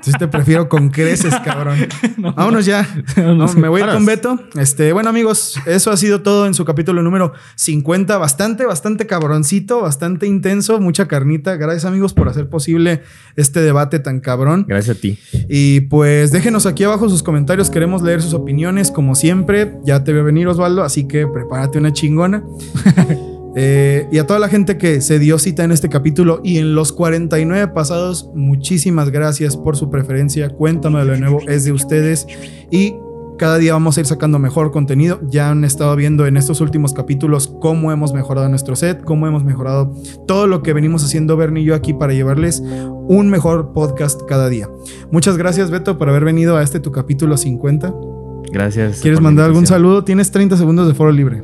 Sí te prefiero con creces, *laughs* cabrón. Vámonos ya. No, me voy a ir con Beto. Este, bueno, amigos, eso ha sido todo en su capítulo número 50. Bastante, bastante cabroncito, bastante intenso, mucha carnita. Gracias, amigos, por hacer posible este debate tan cabrón. Gracias a ti. Y pues déjenos aquí abajo sus comentarios. Queremos leer sus opiniones, como siempre. Ya te veo venir, Osvaldo, así que prepárate una chingona. *laughs* Eh, y a toda la gente que se dio cita en este capítulo y en los 49 pasados, muchísimas gracias por su preferencia. Cuéntame de nuevo, es de ustedes. Y cada día vamos a ir sacando mejor contenido. Ya han estado viendo en estos últimos capítulos cómo hemos mejorado nuestro set, cómo hemos mejorado todo lo que venimos haciendo Bernie y yo aquí para llevarles un mejor podcast cada día. Muchas gracias, Beto, por haber venido a este tu capítulo 50. Gracias. ¿Quieres mandar algún saludo? Tienes 30 segundos de foro libre.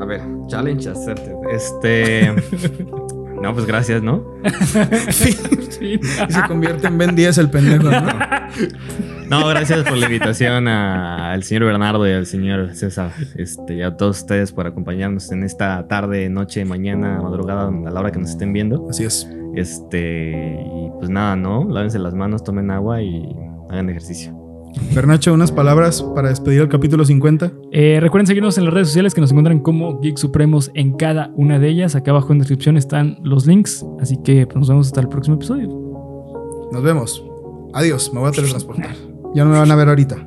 A ver, challenge hacerte. Este. *laughs* no, pues gracias, ¿no? Sí. Y se convierte en Ben 10 el pendejo, ¿no? No, gracias por la invitación a- al señor Bernardo y al señor César. Este, y a todos ustedes por acompañarnos en esta tarde, noche, mañana, madrugada, a la hora que nos estén viendo. Así es. Este, y pues nada, ¿no? Lávense las manos, tomen agua y hagan ejercicio. Bernacho, unas palabras para despedir el capítulo 50. Eh, recuerden seguirnos en las redes sociales que nos encuentran como Geek Supremos en cada una de ellas. Acá abajo en descripción están los links. Así que pues, nos vemos hasta el próximo episodio. Nos vemos. Adiós, me voy a teletransportar. Ya no me van a ver ahorita.